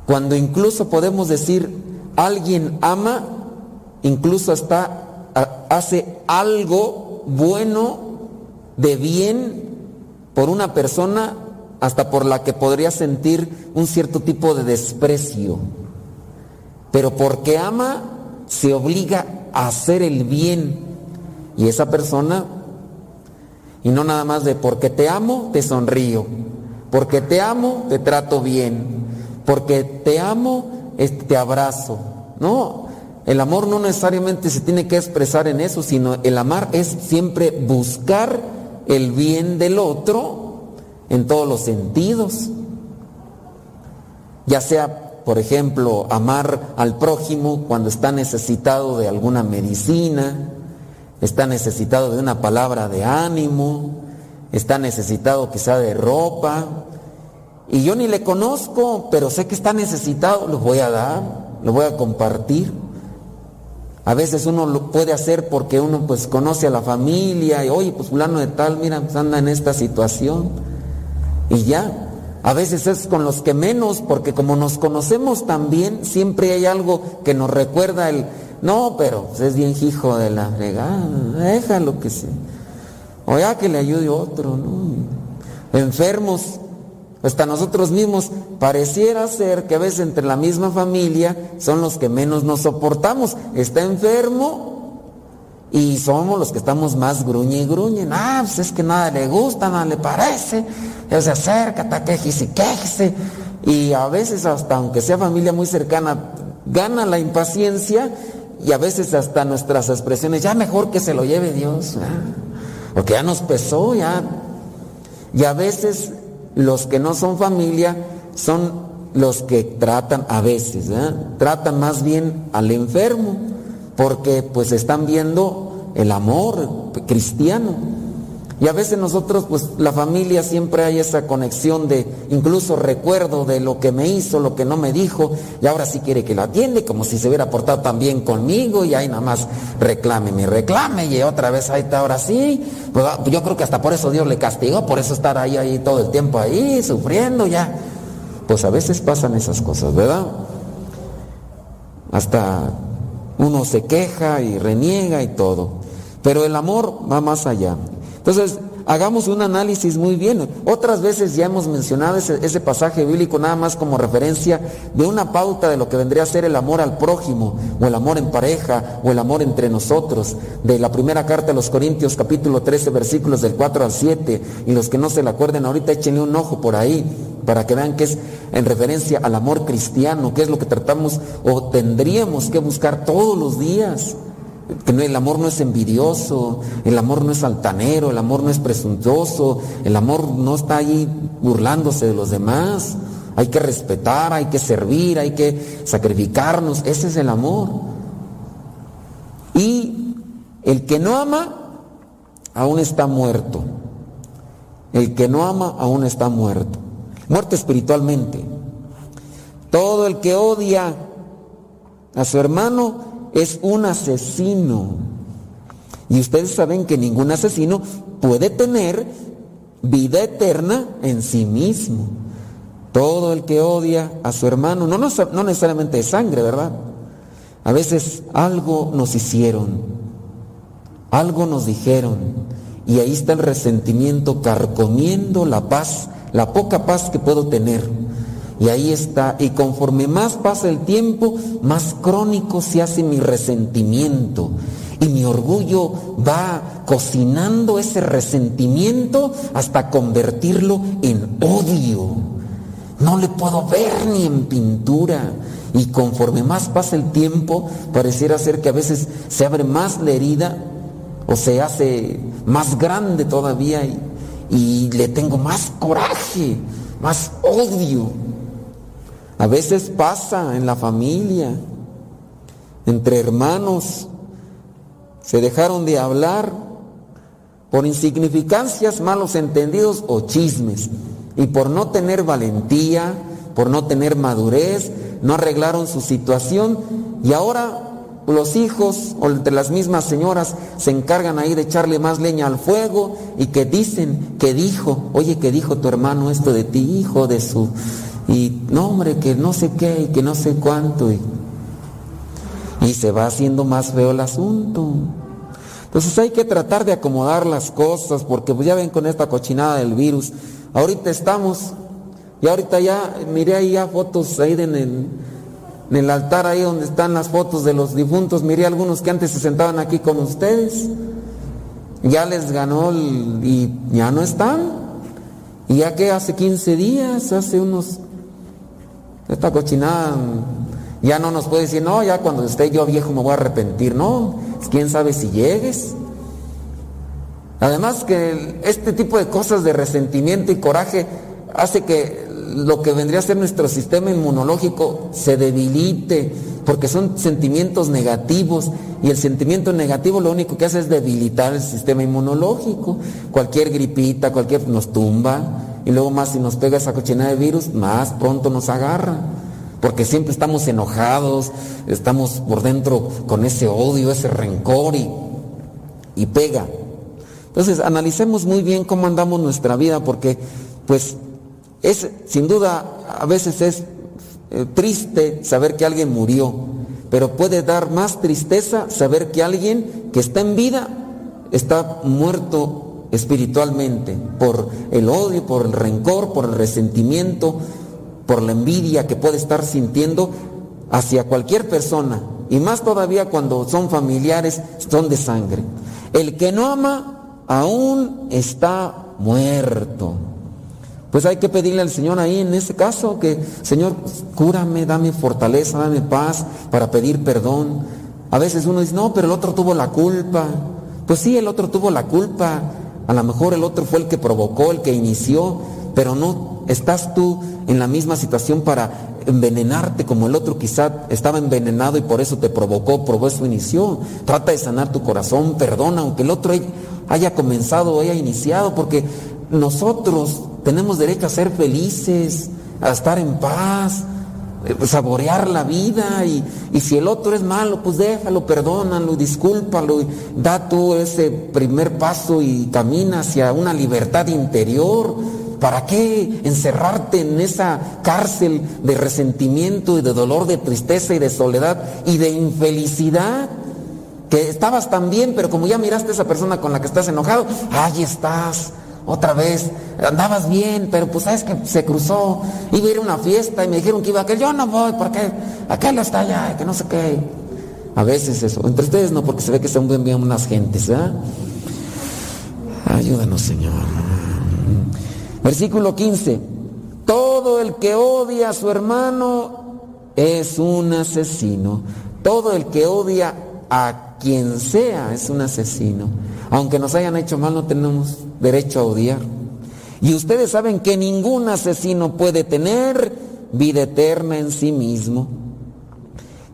[SPEAKER 5] Cuando incluso podemos decir alguien ama, incluso hasta hace algo bueno, de bien por una persona hasta por la que podría sentir un cierto tipo de desprecio. Pero porque ama, se obliga a hacer el bien. Y esa persona, y no nada más de porque te amo, te sonrío. Porque te amo, te trato bien. Porque te amo, te abrazo. No, el amor no necesariamente se tiene que expresar en eso, sino el amar es siempre buscar el bien del otro en todos los sentidos. Ya sea, por ejemplo, amar al prójimo cuando está necesitado de alguna medicina, está necesitado de una palabra de ánimo, está necesitado quizá de ropa, y yo ni le conozco, pero sé que está necesitado, lo voy a dar, lo voy a compartir. A veces uno lo puede hacer porque uno pues conoce a la familia y oye, pues fulano de tal, mira, pues anda en esta situación. Y ya, a veces es con los que menos, porque como nos conocemos también, siempre hay algo que nos recuerda el, no, pero pues, es bien hijo de la fregada, déjalo que sea. O que le ayude otro, ¿no? Enfermos, hasta nosotros mismos, pareciera ser que a veces entre la misma familia son los que menos nos soportamos. Está enfermo y somos los que estamos más gruñe y gruñe. Ah, pues es que nada le gusta, nada le parece. Él se acerca, está quejese y quejese. Y a veces hasta aunque sea familia muy cercana, gana la impaciencia y a veces hasta nuestras expresiones, ya mejor que se lo lleve Dios. Porque ya nos pesó, ya. Y a veces los que no son familia son los que tratan a veces, tratan más bien al enfermo, porque pues están viendo el amor cristiano. Y a veces nosotros, pues la familia siempre hay esa conexión de incluso recuerdo de lo que me hizo, lo que no me dijo, y ahora sí quiere que lo atiende, como si se hubiera portado tan bien conmigo, y ahí nada más reclame, me reclame, y otra vez ahí está, ahora sí. Pues, yo creo que hasta por eso Dios le castigó, por eso estar ahí, ahí todo el tiempo ahí, sufriendo ya. Pues a veces pasan esas cosas, ¿verdad? Hasta uno se queja y reniega y todo. Pero el amor va más allá. Entonces, hagamos un análisis muy bien. Otras veces ya hemos mencionado ese, pasaje bíblico nada más como referencia de una pauta de lo que vendría a ser el amor al prójimo, o el amor en pareja, o el amor entre nosotros. De la primera carta de los Corintios, capítulo 13, versículos del 4 al 7. Y los que no se le acuerden ahorita, échenle un ojo por ahí para que vean que es en referencia al amor cristiano, que es lo que tratamos o tendríamos que buscar todos los días. Que el amor no es envidioso, el amor no es altanero, el amor no es presuntuoso, el amor no está ahí burlándose de los demás. Hay que respetar, hay que servir, hay que sacrificarnos. Ese es el amor. Y el que no ama, aún está muerto. El que no ama, aún está muerto. Muerto espiritualmente. Todo el que odia a su hermano es un asesino. Y ustedes saben que ningún asesino puede tener vida eterna en sí mismo. Todo el que odia a su hermano, no, no, necesariamente de sangre, ¿verdad? A veces algo nos hicieron, algo nos dijeron, y ahí está el resentimiento carcomiendo la paz, la poca paz que puedo tener. Y ahí está, y conforme más pasa el tiempo, más crónico se hace mi resentimiento. Y mi orgullo va cocinando ese resentimiento hasta convertirlo en odio. No le puedo ver ni en pintura. Y conforme más pasa el tiempo, pareciera ser que a veces se abre más la herida o se hace más grande todavía y, le tengo más coraje, más odio. A veces pasa en la familia, entre hermanos, se dejaron de hablar por insignificancias, malos entendidos o chismes. Y por no tener valentía, por no tener madurez, no arreglaron su situación y ahora los hijos o entre las mismas señoras se encargan ahí de echarle más leña al fuego y que dicen, que dijo, oye, que dijo tu hermano esto de ti, hijo de su... Y no, hombre, que no sé qué y que no sé cuánto. Y, y se va haciendo más feo el asunto. Entonces hay que tratar de acomodar las cosas porque pues ya ven con esta cochinada del virus. Ahorita estamos, y ahorita ya miré ahí ya fotos ahí en el, en el altar ahí donde están las fotos de los difuntos, miré algunos que antes se sentaban aquí con ustedes. Ya les ganó y ya no están. Y ya que hace 15 días, hace unos... Esta cochinada ya no nos puede decir, no, ya cuando esté yo viejo me voy a arrepentir. No, quién sabe si llegues. Además que este tipo de cosas de resentimiento y coraje hace que lo que vendría a ser nuestro sistema inmunológico se debilite, porque son sentimientos negativos y el sentimiento negativo lo único que hace es debilitar el sistema inmunológico. Cualquier gripita, cualquier nos tumba y luego más si nos pega esa cochinada de virus, más pronto nos agarra. Porque siempre estamos enojados, estamos por dentro con ese odio, ese rencor y, y pega. Entonces, analicemos muy bien cómo andamos nuestra vida, porque, pues, es, sin duda, a veces es eh, triste saber que alguien murió, pero puede dar más tristeza saber que alguien que está en vida está muerto espiritualmente por el odio, por el rencor, por el resentimiento, por la envidia que puede estar sintiendo hacia cualquier persona, y más todavía cuando son familiares, son de sangre. El que no ama aún está muerto. Pues hay que pedirle al Señor ahí en ese caso que, Señor, cúrame, dame fortaleza, dame paz para pedir perdón. A veces uno dice, no, pero el otro tuvo la culpa. Pues sí, el otro tuvo la culpa. A lo mejor el otro fue el que provocó, el que inició, pero no estás tú en la misma situación para envenenarte como el otro quizá estaba envenenado y por eso te provocó, por eso inició. Trata de sanar tu corazón, perdona, aunque el otro haya comenzado o haya iniciado, porque nosotros tenemos derecho a ser felices, a estar en paz, saborear la vida y, y si el otro es malo, pues déjalo, perdónalo, discúlpalo, y da tú ese primer paso y camina hacia una libertad interior. ¿Para qué encerrarte en esa cárcel de resentimiento y de dolor, de tristeza y de soledad y de infelicidad? Que estabas tan bien, pero como ya miraste a esa persona con la que estás enojado, ahí estás, otra vez, andabas bien, pero pues sabes que se cruzó, iba a ir a una fiesta y me dijeron que iba a aquel, yo no voy, porque aquel está allá, que no sé qué. A veces eso, entre ustedes no, porque se ve que son bien, bien unas gentes, ¿verdad? Ayúdanos, Señor. Versículo 15. Todo el que odia a su hermano es un asesino. Todo el que odia a quien sea es un asesino. Aunque nos hayan hecho mal, no tenemos derecho a odiar. Y ustedes saben que ningún asesino puede tener vida eterna en sí mismo.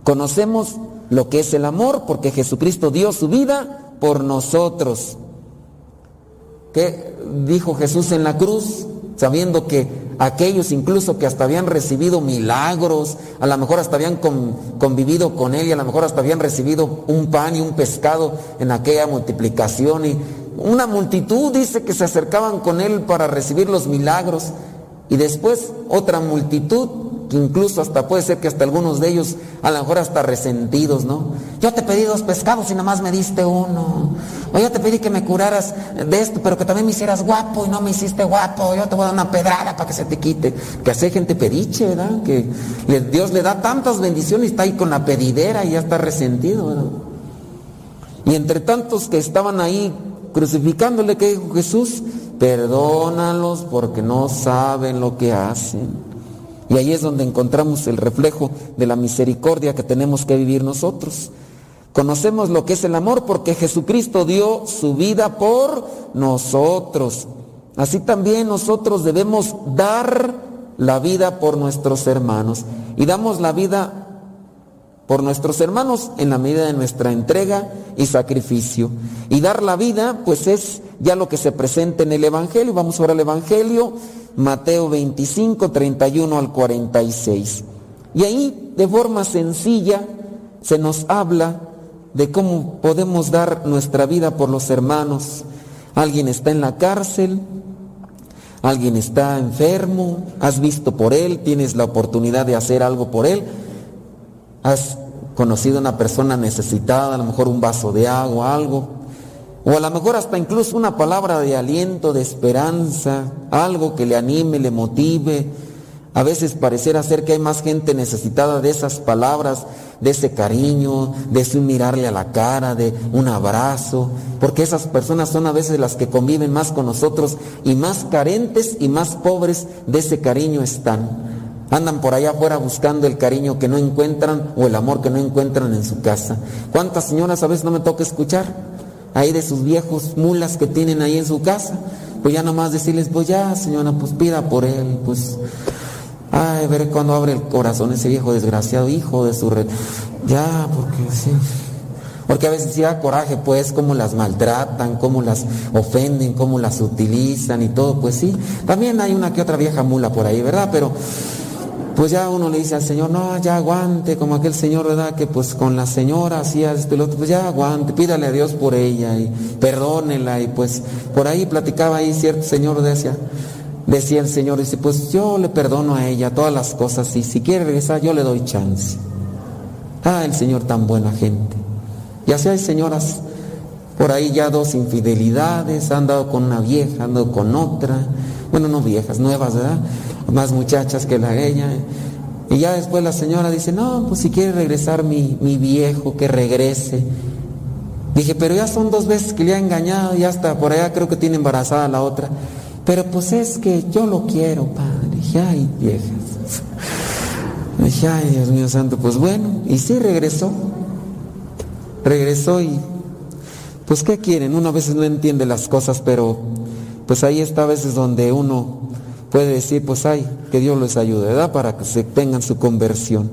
[SPEAKER 5] Conocemos lo que es el amor porque Jesucristo dio su vida por nosotros. ¿Qué dijo Jesús en la cruz? Sabiendo que aquellos incluso que hasta habían recibido milagros, a lo mejor hasta habían con- convivido con Él y a lo mejor hasta habían recibido un pan y un pescado en aquella multiplicación y una multitud dice que se acercaban con Él para recibir los milagros y después otra multitud que incluso hasta puede ser que hasta algunos de ellos a lo mejor hasta resentidos, ¿no? Yo te pedí dos pescados y nada más me diste uno. O yo te pedí que me curaras de esto, pero que también me hicieras guapo y no me hiciste guapo. Yo te voy a dar una pedrada para que se te quite. Que hace gente pediche, ¿verdad? Que Dios le da tantas bendiciones y está ahí con la pedidera y ya está resentido, ¿verdad? Y entre tantos que estaban ahí crucificándole, que dijo Jesús? Perdónalos porque no saben lo que hacen. Y ahí es donde encontramos el reflejo de la misericordia que tenemos que vivir nosotros. Conocemos lo que es el amor porque Jesucristo dio su vida por nosotros. Así también nosotros debemos dar la vida por nuestros hermanos. Y damos la vida por nuestros hermanos en la medida de nuestra entrega y sacrificio. Y dar la vida, pues es ya lo que se presenta en el Evangelio. Vamos ahora al Evangelio, Mateo 25, 31 al 46. Y ahí, de forma sencilla, se nos habla de cómo podemos dar nuestra vida por los hermanos. Alguien está en la cárcel, alguien está enfermo, has visto por él, tienes la oportunidad de hacer algo por él has conocido a una persona necesitada, a lo mejor un vaso de agua, algo, o a lo mejor hasta incluso una palabra de aliento, de esperanza, algo que le anime, le motive. A veces pareciera ser que hay más gente necesitada de esas palabras, de ese cariño, de ese mirarle a la cara, de un abrazo, porque esas personas son a veces las que conviven más con nosotros y más carentes y más pobres de ese cariño están. Andan por allá afuera buscando el cariño que no encuentran o el amor que no encuentran en su casa. ¿Cuántas señoras a veces no me toca escuchar? Ahí de sus viejos mulas que tienen ahí en su casa. Pues ya nomás decirles, pues ya señora, pues pida por él, pues... Ay, veré cuando abre el corazón ese viejo desgraciado, hijo de su red. Ya, porque sí. Porque a veces sí da coraje, pues, cómo las maltratan, cómo las ofenden, cómo las utilizan y todo, pues sí. También hay una que otra vieja mula por ahí, ¿verdad? Pero pues ya uno le dice al Señor, no, ya aguante, como aquel Señor, ¿verdad? Que pues con la señora hacía esto y lo otro, pues ya aguante, pídale a Dios por ella y perdónela y pues por ahí platicaba ahí cierto Señor decía, decía el Señor, dice, pues yo le perdono a ella todas las cosas y si quiere regresar yo le doy chance. Ah, el Señor tan buena gente. Y así hay señoras por ahí ya dos infidelidades, han dado con una vieja, han dado con otra, bueno, no viejas, nuevas, ¿verdad? Más muchachas que la ella. Y ya después la señora dice, no, pues si quiere regresar mi, mi viejo, que regrese. Dije, pero ya son dos veces que le ha engañado y hasta por allá creo que tiene embarazada la otra. Pero pues es que yo lo quiero, padre. Dije, ay, viejas. Dije, ay, Dios mío santo, pues bueno. Y sí regresó. Regresó y, pues, ¿qué quieren? Uno a veces no entiende las cosas, pero pues ahí está a veces donde uno puede decir, pues ay, que Dios les ayude, ¿verdad? Para que se tengan su conversión.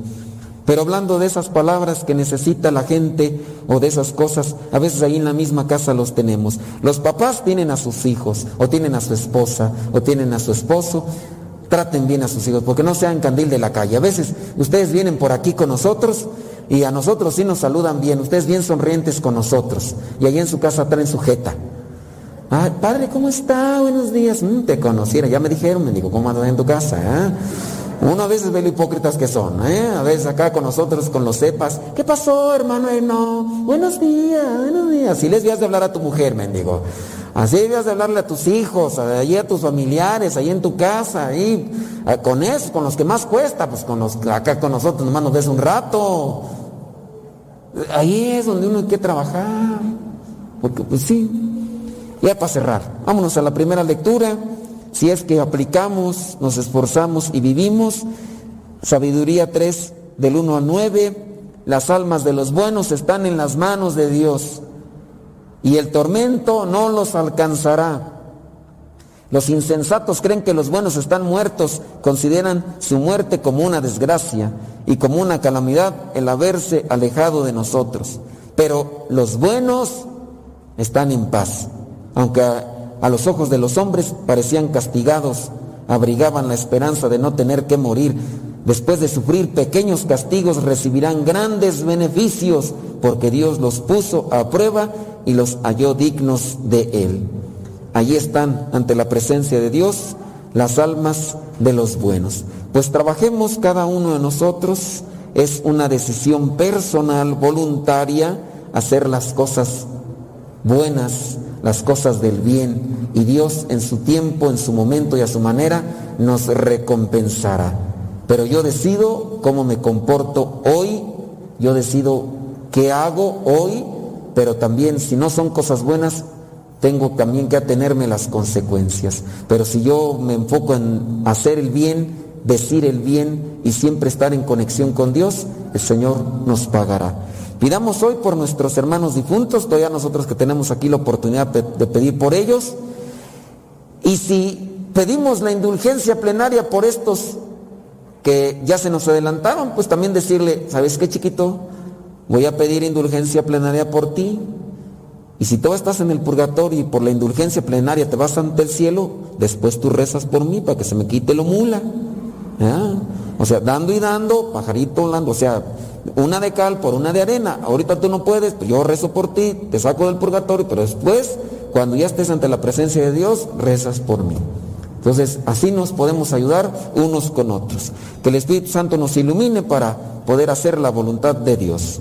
[SPEAKER 5] Pero hablando de esas palabras que necesita la gente o de esas cosas, a veces ahí en la misma casa los tenemos. Los papás tienen a sus hijos, o tienen a su esposa, o tienen a su esposo. Traten bien a sus hijos, porque no sean candil de la calle. A veces ustedes vienen por aquí con nosotros y a nosotros sí nos saludan bien, ustedes bien sonrientes con nosotros. Y allí en su casa traen sujeta. Ay, padre, ¿cómo está? Buenos días. Mm, te conociera, ya me dijeron, me dijo, ¿cómo andas en tu casa? Eh? Uno a veces ve lo hipócritas que son, ¿eh? A veces acá con nosotros, con los cepas. ¿Qué pasó, hermano? Eh, no. Buenos días, buenos días. Así les vías de hablar a tu mujer, mendigo. Así debías de hablarle a tus hijos, allí a tus familiares, ahí en tu casa, ahí, con eso, con los que más cuesta, pues con los acá con nosotros nomás nos ves un rato. Ahí es donde uno hay que trabajar. Porque pues sí, ya para cerrar, vámonos a la primera lectura. Si es que aplicamos, nos esforzamos y vivimos, sabiduría 3 del 1 al 9, las almas de los buenos están en las manos de Dios y el tormento no los alcanzará. Los insensatos creen que los buenos están muertos, consideran su muerte como una desgracia y como una calamidad el haberse alejado de nosotros. Pero los buenos están en paz aunque a, los ojos de los hombres parecían castigados, abrigaban la esperanza de no tener que morir. Después de sufrir pequeños castigos recibirán grandes beneficios porque Dios los puso a prueba y los halló dignos de Él. Allí están ante la presencia de Dios las almas de los buenos. Pues trabajemos cada uno de nosotros, es una decisión personal, voluntaria, hacer las cosas buenas, las cosas del bien y Dios en su tiempo, en su momento y a su manera nos recompensará. Pero yo decido cómo me comporto hoy, yo decido qué hago hoy, pero también si no son cosas buenas, tengo también que atenerme las consecuencias. Pero si yo me enfoco en hacer el bien, decir el bien y siempre estar en conexión con Dios, el Señor nos pagará. Pidamos hoy por nuestros hermanos difuntos, todavía nosotros que tenemos aquí la oportunidad de pedir por ellos. Y si pedimos la indulgencia plenaria por estos que ya se nos adelantaron, pues también decirle, ¿sabes qué chiquito? Voy a pedir indulgencia plenaria por ti. Y si tú estás en el purgatorio y por la indulgencia plenaria te vas ante el cielo, después tú rezas por mí para que se me quite lo mula. ¿Ah? O sea, dando y dando, pajarito volando, o sea, una de cal por una de arena. Ahorita tú no puedes, pues yo rezo por ti, te saco del purgatorio, pero después, cuando ya estés ante la presencia de Dios, rezas por mí. Entonces, así nos podemos ayudar unos con otros. Que el Espíritu Santo nos ilumine para poder hacer la voluntad de Dios.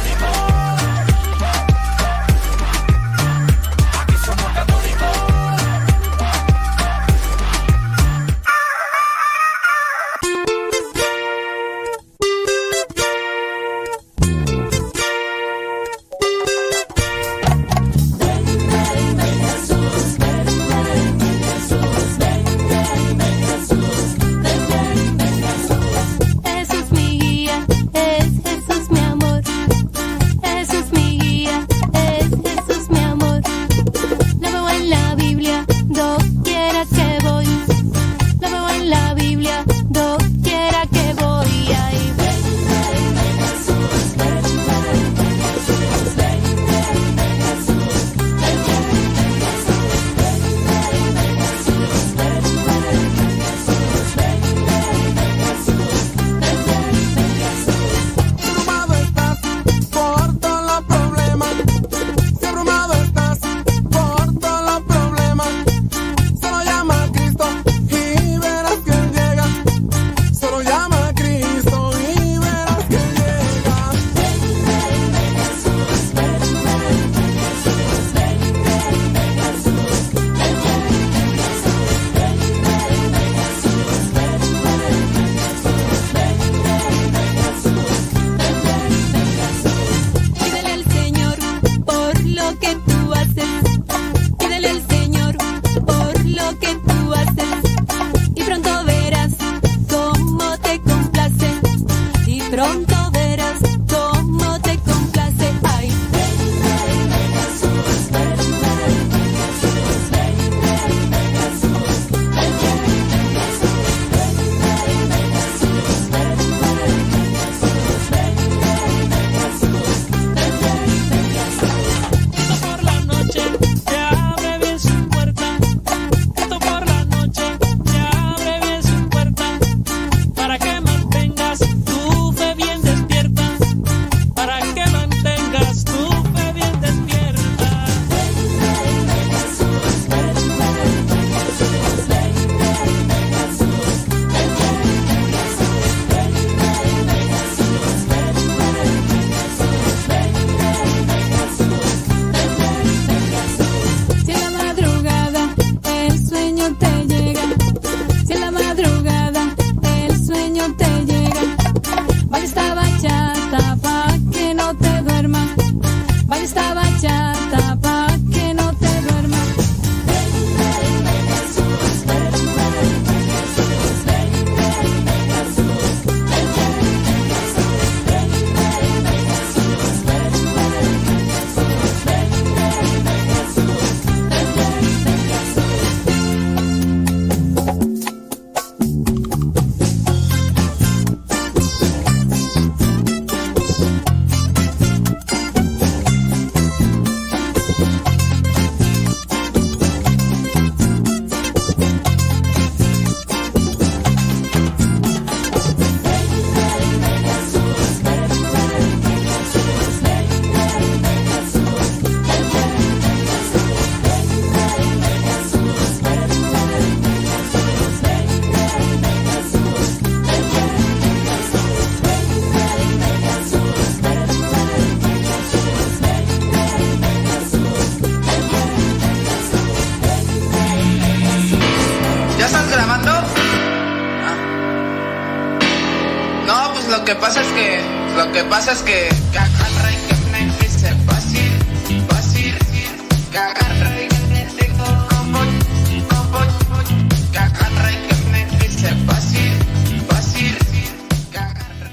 [SPEAKER 16] lo que pasa es que,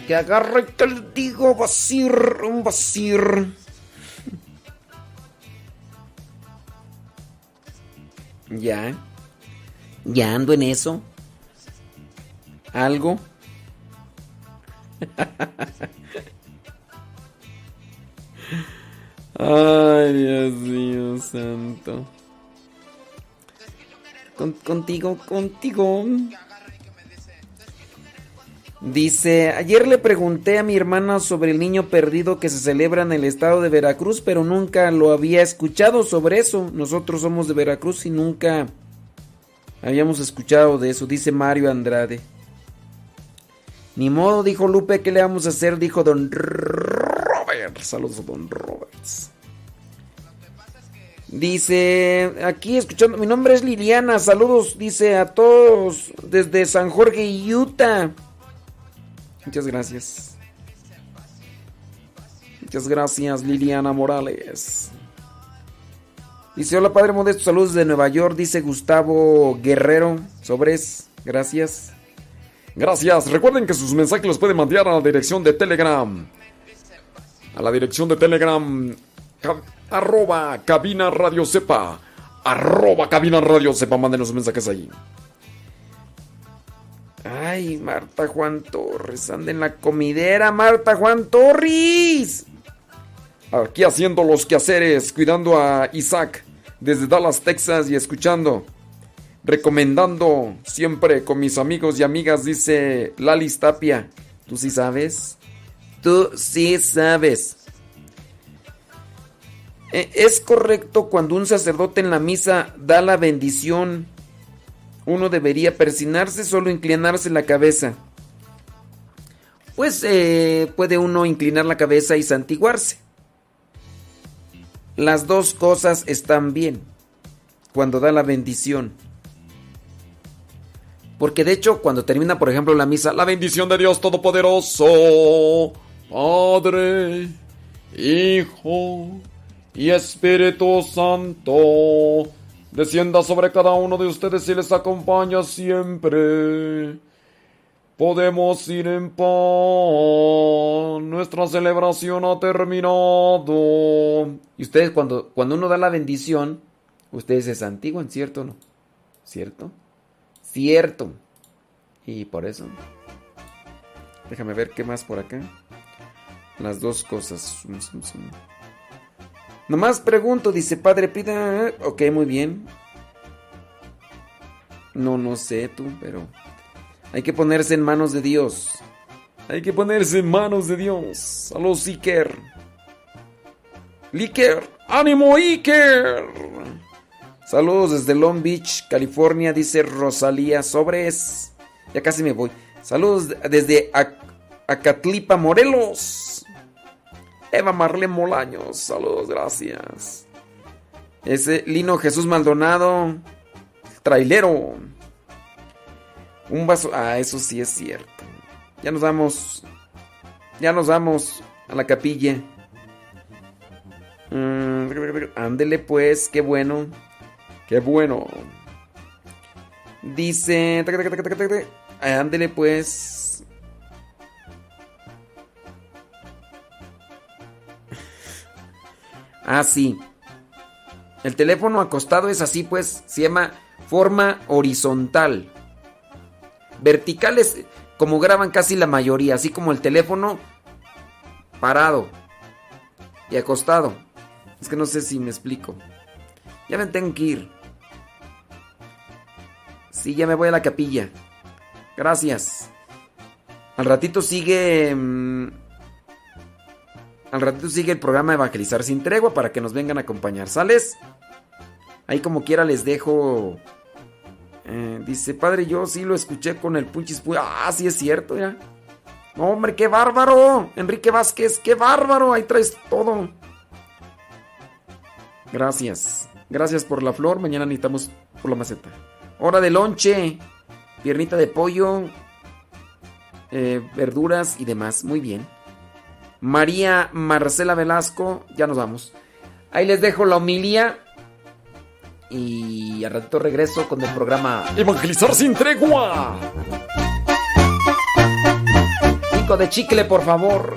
[SPEAKER 16] que agarra y
[SPEAKER 5] te le digo vasir, un vasir. Ya. Ya ando en eso. ¿Algo? Con- contigo. Dice, ayer le pregunté a mi hermana sobre el niño perdido que se celebra en el estado de Veracruz, pero nunca lo había escuchado sobre eso. Nosotros somos de Veracruz y nunca habíamos escuchado de eso, dice Mario Andrade. Ni modo, dijo Lupe, ¿qué le vamos a hacer? Dijo don Robert. Saludos a don Roberts. Dice, aquí escuchando, mi nombre es Liliana, saludos, dice a todos desde San Jorge, Utah. Muchas gracias. Muchas gracias, Liliana Morales. Dice, hola Padre Modesto, saludos de Nueva York, dice Gustavo Guerrero, sobres, gracias.
[SPEAKER 17] Gracias. Recuerden que sus mensajes los pueden mandar a la dirección de Telegram. A la dirección de Telegram. Arroba cabina radio sepa. Arroba cabina radio sepa. Mándenos mensajes ahí.
[SPEAKER 5] Ay, Marta Juan Torres, anda en la comidera, Marta Juan Torres.
[SPEAKER 17] Aquí haciendo los quehaceres, cuidando a Isaac desde Dallas, Texas y escuchando. Recomendando siempre con mis amigos y amigas, dice Lalis Tapia.
[SPEAKER 5] ¿Tú sí sabes? Tú sí sabes. Eh, ¿Es correcto cuando un sacerdote en la misa da la bendición? Uno debería persinarse, solo inclinarse la cabeza. Pues eh, puede uno inclinar la cabeza y santiguarse. Las dos cosas están bien cuando da la bendición. Porque de hecho, cuando termina, por ejemplo, la misa,
[SPEAKER 17] La bendición de Dios Todopoderoso, Padre, Hijo y Espíritu Santo, descienda sobre cada uno de ustedes y les acompaña siempre. Podemos ir en paz. Nuestra celebración ha terminado.
[SPEAKER 5] Y ustedes cuando, cuando uno da la bendición, ustedes se santiguan, ¿cierto o no? ¿Cierto? Cierto. Y por eso. Déjame ver qué más por acá. Las dos cosas. Nomás pregunto, dice Padre Pida. Ok, muy bien. No, no sé tú, pero hay que ponerse en manos de Dios.
[SPEAKER 17] Hay que ponerse en manos de Dios. A los Iker. ¡Ánimo, Iker!
[SPEAKER 5] Saludos desde Long Beach, California, dice Rosalía Sobres. Ya casi me voy. Saludos desde Ac- Acatlipa, Morelos. Eva Marle Molaños, saludos, gracias. Ese Lino Jesús Maldonado, trailero. Un vaso. Ah, eso sí es cierto. Ya nos vamos. Ya nos vamos a la capilla. Mm, ándele pues, qué bueno. Qué bueno. Dice. Ándele pues. Ah, sí. El teléfono acostado es así, pues. Se llama forma horizontal. Vertical es como graban casi la mayoría, así como el teléfono parado y acostado. Es que no sé si me explico. Ya me tengo que ir. Sí, ya me voy a la capilla. Gracias. Al ratito sigue. mm, al ratito sigue el programa Evangelizar sin tregua para que nos vengan a acompañar. ¿Sales? Ahí como quiera les dejo. eh, dice, padre, yo sí lo escuché con el punchis. pu- Ah, sí es cierto, ya. No, hombre, qué bárbaro. Enrique Vázquez, qué bárbaro. Ahí traes todo. Gracias. Gracias por la flor. Mañana necesitamos por la maceta. Hora de lonche. Piernita de pollo.
[SPEAKER 18] eh, verduras y demás. Muy bien. María Marcela Velasco, ya nos vamos. Ahí les dejo la homilía. Y al ratito regreso con el programa
[SPEAKER 19] Evangelizar sin tregua.
[SPEAKER 18] Pico de chicle, por favor.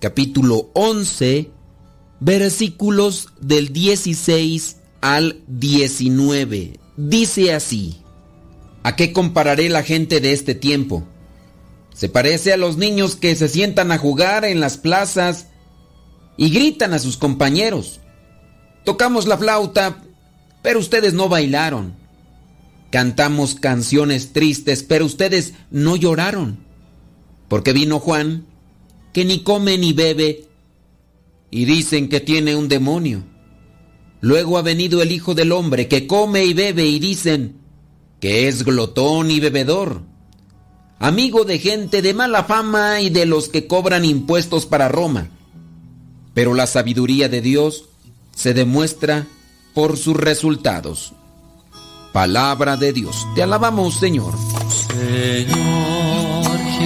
[SPEAKER 5] capítulo 11, versículos del 16 al 19. Dice así, ¿a qué compararé la gente de este tiempo? Se parece a los niños que se sientan a jugar en las plazas y gritan a sus compañeros. Tocamos la flauta, pero ustedes no bailaron. Cantamos canciones tristes, pero ustedes no lloraron. Porque vino Juan, que ni come ni bebe, y dicen que tiene un demonio. Luego ha venido el Hijo del Hombre, que come y bebe, y dicen que es glotón y bebedor, amigo de gente de mala fama y de los que cobran impuestos para Roma. Pero la sabiduría de Dios se demuestra por sus resultados. Palabra de Dios. Te alabamos, Señor.
[SPEAKER 20] Señor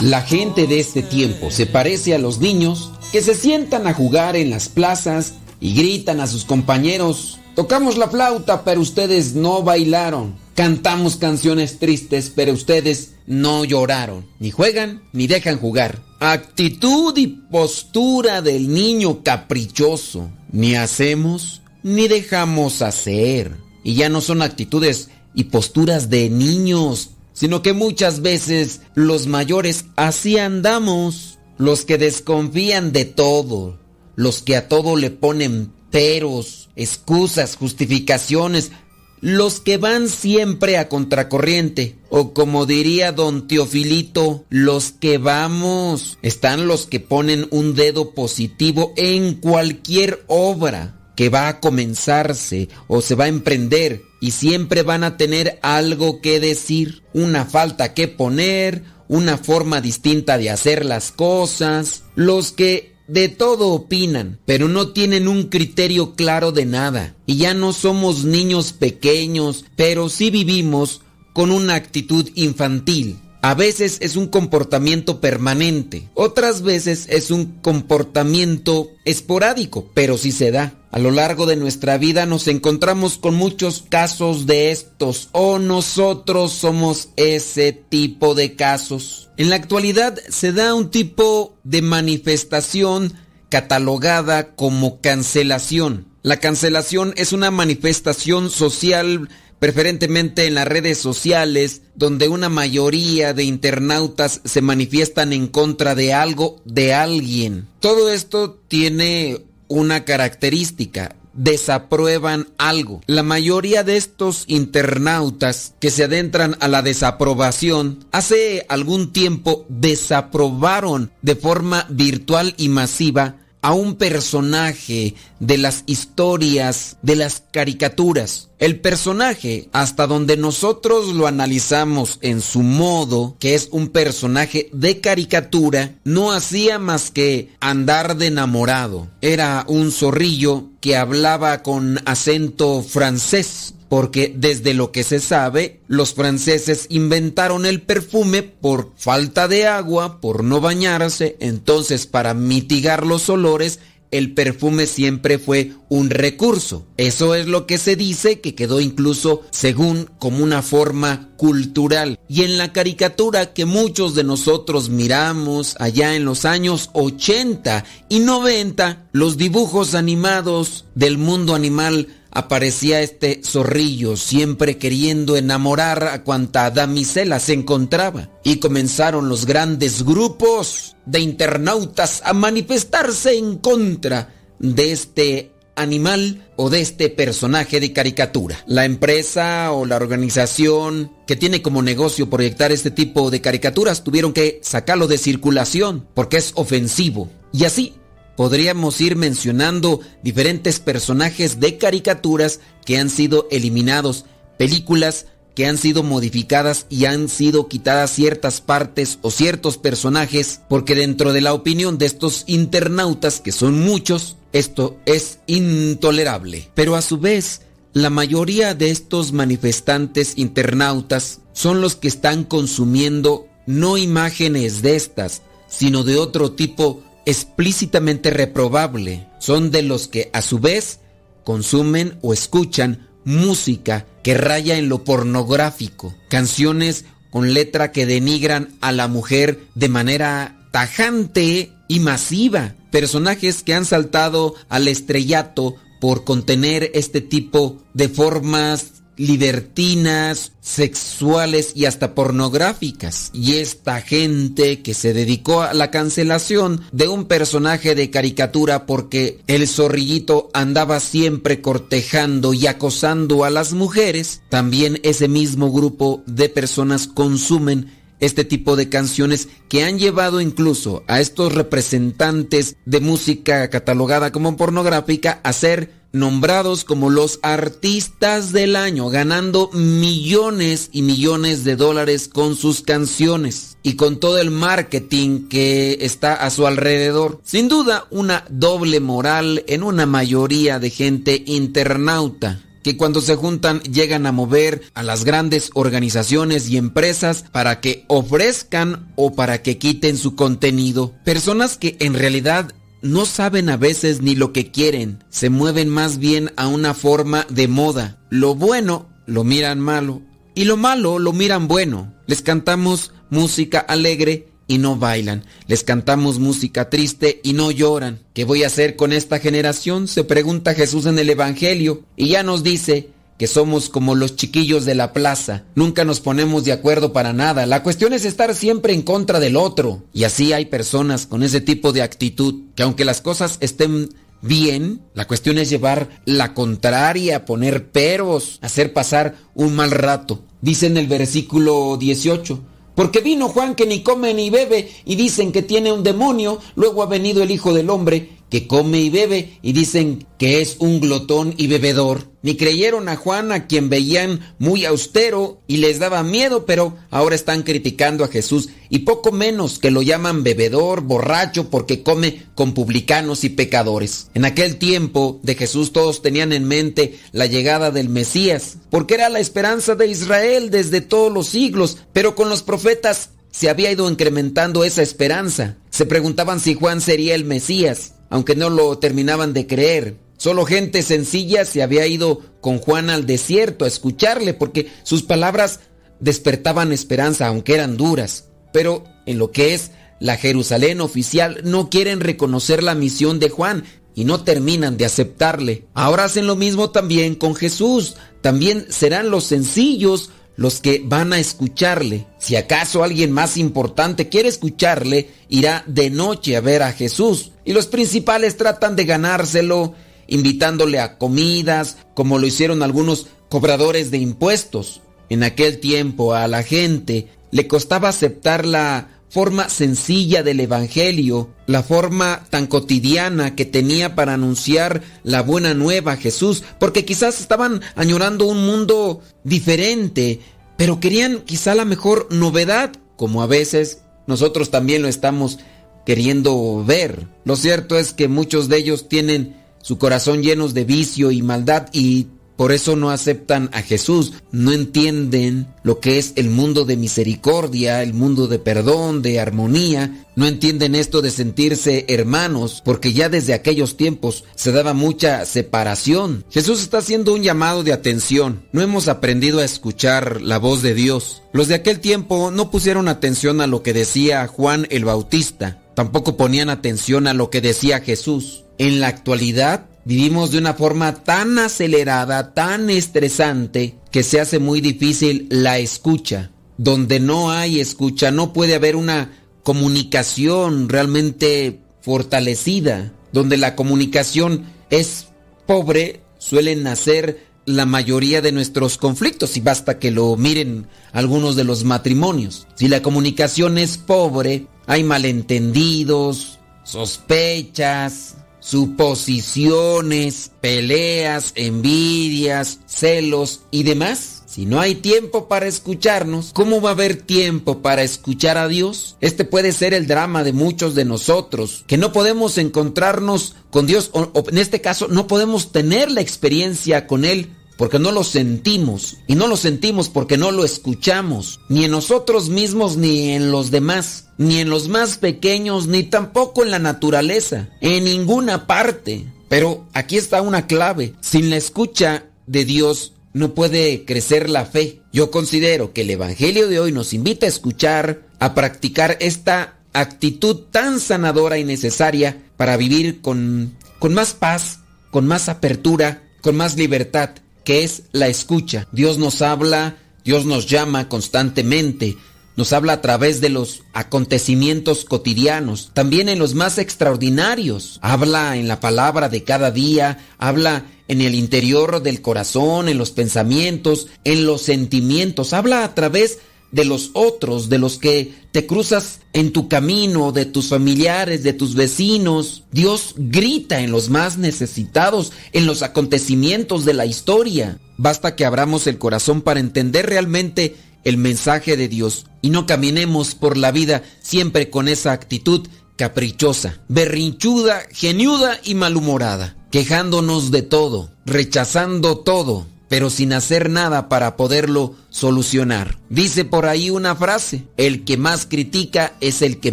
[SPEAKER 5] La gente de este tiempo se parece a los niños que se sientan a jugar en las plazas y gritan a sus compañeros, tocamos la flauta pero ustedes no bailaron, cantamos canciones tristes pero ustedes no lloraron, ni juegan ni dejan jugar. Actitud y postura del niño caprichoso, ni hacemos ni dejamos hacer. Y ya no son actitudes y posturas de niños, sino que muchas veces los mayores así andamos, los que desconfían de todo, los que a todo le ponen peros, excusas, justificaciones, los que van siempre a contracorriente, o como diría don Teofilito, los que vamos, están los que ponen un dedo positivo en cualquier obra que va a comenzarse o se va a emprender y siempre van a tener algo que decir, una falta que poner, una forma distinta de hacer las cosas, los que de todo opinan, pero no tienen un criterio claro de nada. Y ya no somos niños pequeños, pero sí vivimos con una actitud infantil. A veces es un comportamiento permanente, otras veces es un comportamiento esporádico, pero sí se da. A lo largo de nuestra vida nos encontramos con muchos casos de estos o nosotros somos ese tipo de casos. En la actualidad se da un tipo de manifestación catalogada como cancelación. La cancelación es una manifestación social preferentemente en las redes sociales, donde una mayoría de internautas se manifiestan en contra de algo, de alguien. Todo esto tiene una característica, desaprueban algo. La mayoría de estos internautas que se adentran a la desaprobación hace algún tiempo desaprobaron de forma virtual y masiva a un personaje de las historias, de las caricaturas. El personaje, hasta donde nosotros lo analizamos en su modo, que es un personaje de caricatura, no hacía más que andar de enamorado. Era un zorrillo que hablaba con acento francés porque desde lo que se sabe, los franceses inventaron el perfume por falta de agua, por no bañarse, entonces para mitigar los olores, el perfume siempre fue un recurso. Eso es lo que se dice que quedó incluso según como una forma cultural. Y en la caricatura que muchos de nosotros miramos allá en los años 80 y 90, los dibujos animados del mundo animal aparecía este zorrillo siempre queriendo enamorar a cuanta damisela se encontraba. Y comenzaron los grandes grupos de internautas a manifestarse en contra de este animal o de este personaje de caricatura. La empresa o la organización que tiene como negocio proyectar este tipo de caricaturas tuvieron que sacarlo de circulación porque es ofensivo. Y así podríamos ir mencionando diferentes personajes de caricaturas que han sido eliminados, películas que han sido modificadas y han sido quitadas ciertas partes o ciertos personajes, porque dentro de la opinión de estos internautas, que son muchos, esto es intolerable. Pero a su vez, la mayoría de estos manifestantes internautas son los que están consumiendo no imágenes de estas, sino de otro tipo explícitamente reprobable. Son de los que a su vez consumen o escuchan música que raya en lo pornográfico, canciones con letra que denigran a la mujer de manera tajante y masiva, personajes que han saltado al estrellato por contener este tipo de formas libertinas, sexuales y hasta pornográficas. Y esta gente que se dedicó a la cancelación de un personaje de caricatura porque el zorrillito andaba siempre cortejando y acosando a las mujeres, también ese mismo grupo de personas consumen este tipo de canciones que han llevado incluso a estos representantes de música catalogada como pornográfica a ser nombrados como los artistas del año, ganando millones y millones de dólares con sus canciones y con todo el marketing que está a su alrededor. Sin duda, una doble moral en una mayoría de gente internauta que cuando se juntan llegan a mover a las grandes organizaciones y empresas para que ofrezcan o para que quiten su contenido. Personas que en realidad no saben a veces ni lo que quieren, se mueven más bien a una forma de moda. Lo bueno lo miran malo y lo malo lo miran bueno. Les cantamos música alegre y no bailan. Les cantamos música triste y no lloran. ¿Qué voy a hacer con esta generación? Se pregunta Jesús en el Evangelio y ya nos dice, que somos como los chiquillos de la plaza. Nunca nos ponemos de acuerdo para nada. La cuestión es estar siempre en contra del otro. Y así hay personas con ese tipo de actitud que aunque las cosas estén bien, la cuestión es llevar la contraria, poner peros, hacer pasar un mal rato. Dice en el versículo 18. Porque vino Juan que ni come ni bebe y dicen que tiene un demonio, luego ha venido el Hijo del Hombre que come y bebe y dicen que es un glotón y bebedor. Ni creyeron a Juan a quien veían muy austero y les daba miedo, pero ahora están criticando a Jesús y poco menos que lo llaman bebedor, borracho, porque come con publicanos y pecadores. En aquel tiempo de Jesús todos tenían en mente la llegada del Mesías, porque era la esperanza de Israel desde todos los siglos, pero con los profetas se había ido incrementando esa esperanza. Se preguntaban si Juan sería el Mesías aunque no lo terminaban de creer. Solo gente sencilla se había ido con Juan al desierto a escucharle porque sus palabras despertaban esperanza, aunque eran duras. Pero en lo que es la Jerusalén oficial no quieren reconocer la misión de Juan y no terminan de aceptarle. Ahora hacen lo mismo también con Jesús. También serán los sencillos los que van a escucharle. Si acaso alguien más importante quiere escucharle, irá de noche a ver a Jesús. Y los principales tratan de ganárselo invitándole a comidas, como lo hicieron algunos cobradores de impuestos. En aquel tiempo a la gente le costaba aceptar la forma sencilla del Evangelio, la forma tan cotidiana que tenía para anunciar la buena nueva a Jesús, porque quizás estaban añorando un mundo diferente, pero querían quizá la mejor novedad, como a veces nosotros también lo estamos queriendo ver. Lo cierto es que muchos de ellos tienen su corazón llenos de vicio y maldad y por eso no aceptan a Jesús, no entienden lo que es el mundo de misericordia, el mundo de perdón, de armonía, no entienden esto de sentirse hermanos, porque ya desde aquellos tiempos se daba mucha separación. Jesús está haciendo un llamado de atención, no hemos aprendido a escuchar la voz de Dios. Los de aquel tiempo no pusieron atención a lo que decía Juan el Bautista, tampoco ponían atención a lo que decía Jesús. En la actualidad, Vivimos de una forma tan acelerada, tan estresante, que se hace muy difícil la escucha. Donde no hay escucha, no puede haber una comunicación realmente fortalecida. Donde la comunicación es pobre, suelen nacer la mayoría de nuestros conflictos y basta que lo miren algunos de los matrimonios. Si la comunicación es pobre, hay malentendidos, sospechas, suposiciones, peleas, envidias, celos y demás. Si no hay tiempo para escucharnos, ¿cómo va a haber tiempo para escuchar a Dios? Este puede ser el drama de muchos de nosotros, que no podemos encontrarnos con Dios, o, en este caso no podemos tener la experiencia con Él porque no lo sentimos. Y no lo sentimos porque no lo escuchamos. Ni en nosotros mismos ni en los demás. Ni en los más pequeños ni tampoco en la naturaleza. En ninguna parte. Pero aquí está una clave. Sin la escucha de Dios no puede crecer la fe. Yo considero que el Evangelio de hoy nos invita a escuchar, a practicar esta actitud tan sanadora y necesaria para vivir con, con más paz, con más apertura, con más libertad que es la escucha. Dios nos habla, Dios nos llama constantemente, nos habla a través de los acontecimientos cotidianos, también en los más extraordinarios. Habla en la palabra de cada día, habla en el interior del corazón, en los pensamientos, en los sentimientos, habla a través de los otros, de los que te cruzas en tu camino, de tus familiares, de tus vecinos. Dios grita en los más necesitados, en los acontecimientos de la historia. Basta que abramos el corazón para entender realmente el mensaje de Dios y no caminemos por la vida siempre con esa actitud caprichosa, berrinchuda, geniuda y malhumorada, quejándonos de todo, rechazando todo pero sin hacer nada para poderlo solucionar. Dice por ahí una frase, el que más critica es el que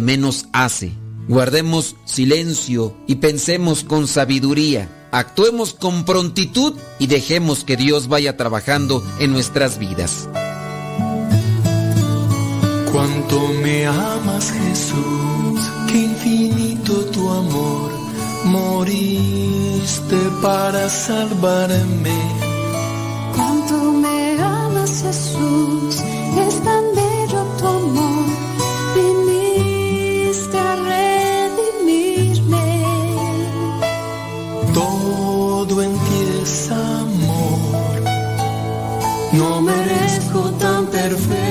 [SPEAKER 5] menos hace. Guardemos silencio y pensemos con sabiduría. Actuemos con prontitud y dejemos que Dios vaya trabajando en nuestras vidas.
[SPEAKER 20] Cuánto me amas Jesús, qué infinito tu amor, moriste para salvarme
[SPEAKER 12] Jesús, es tan bello tu amor, viniste a redimirme.
[SPEAKER 20] Todo en ti es amor, no merezco tan perfecto.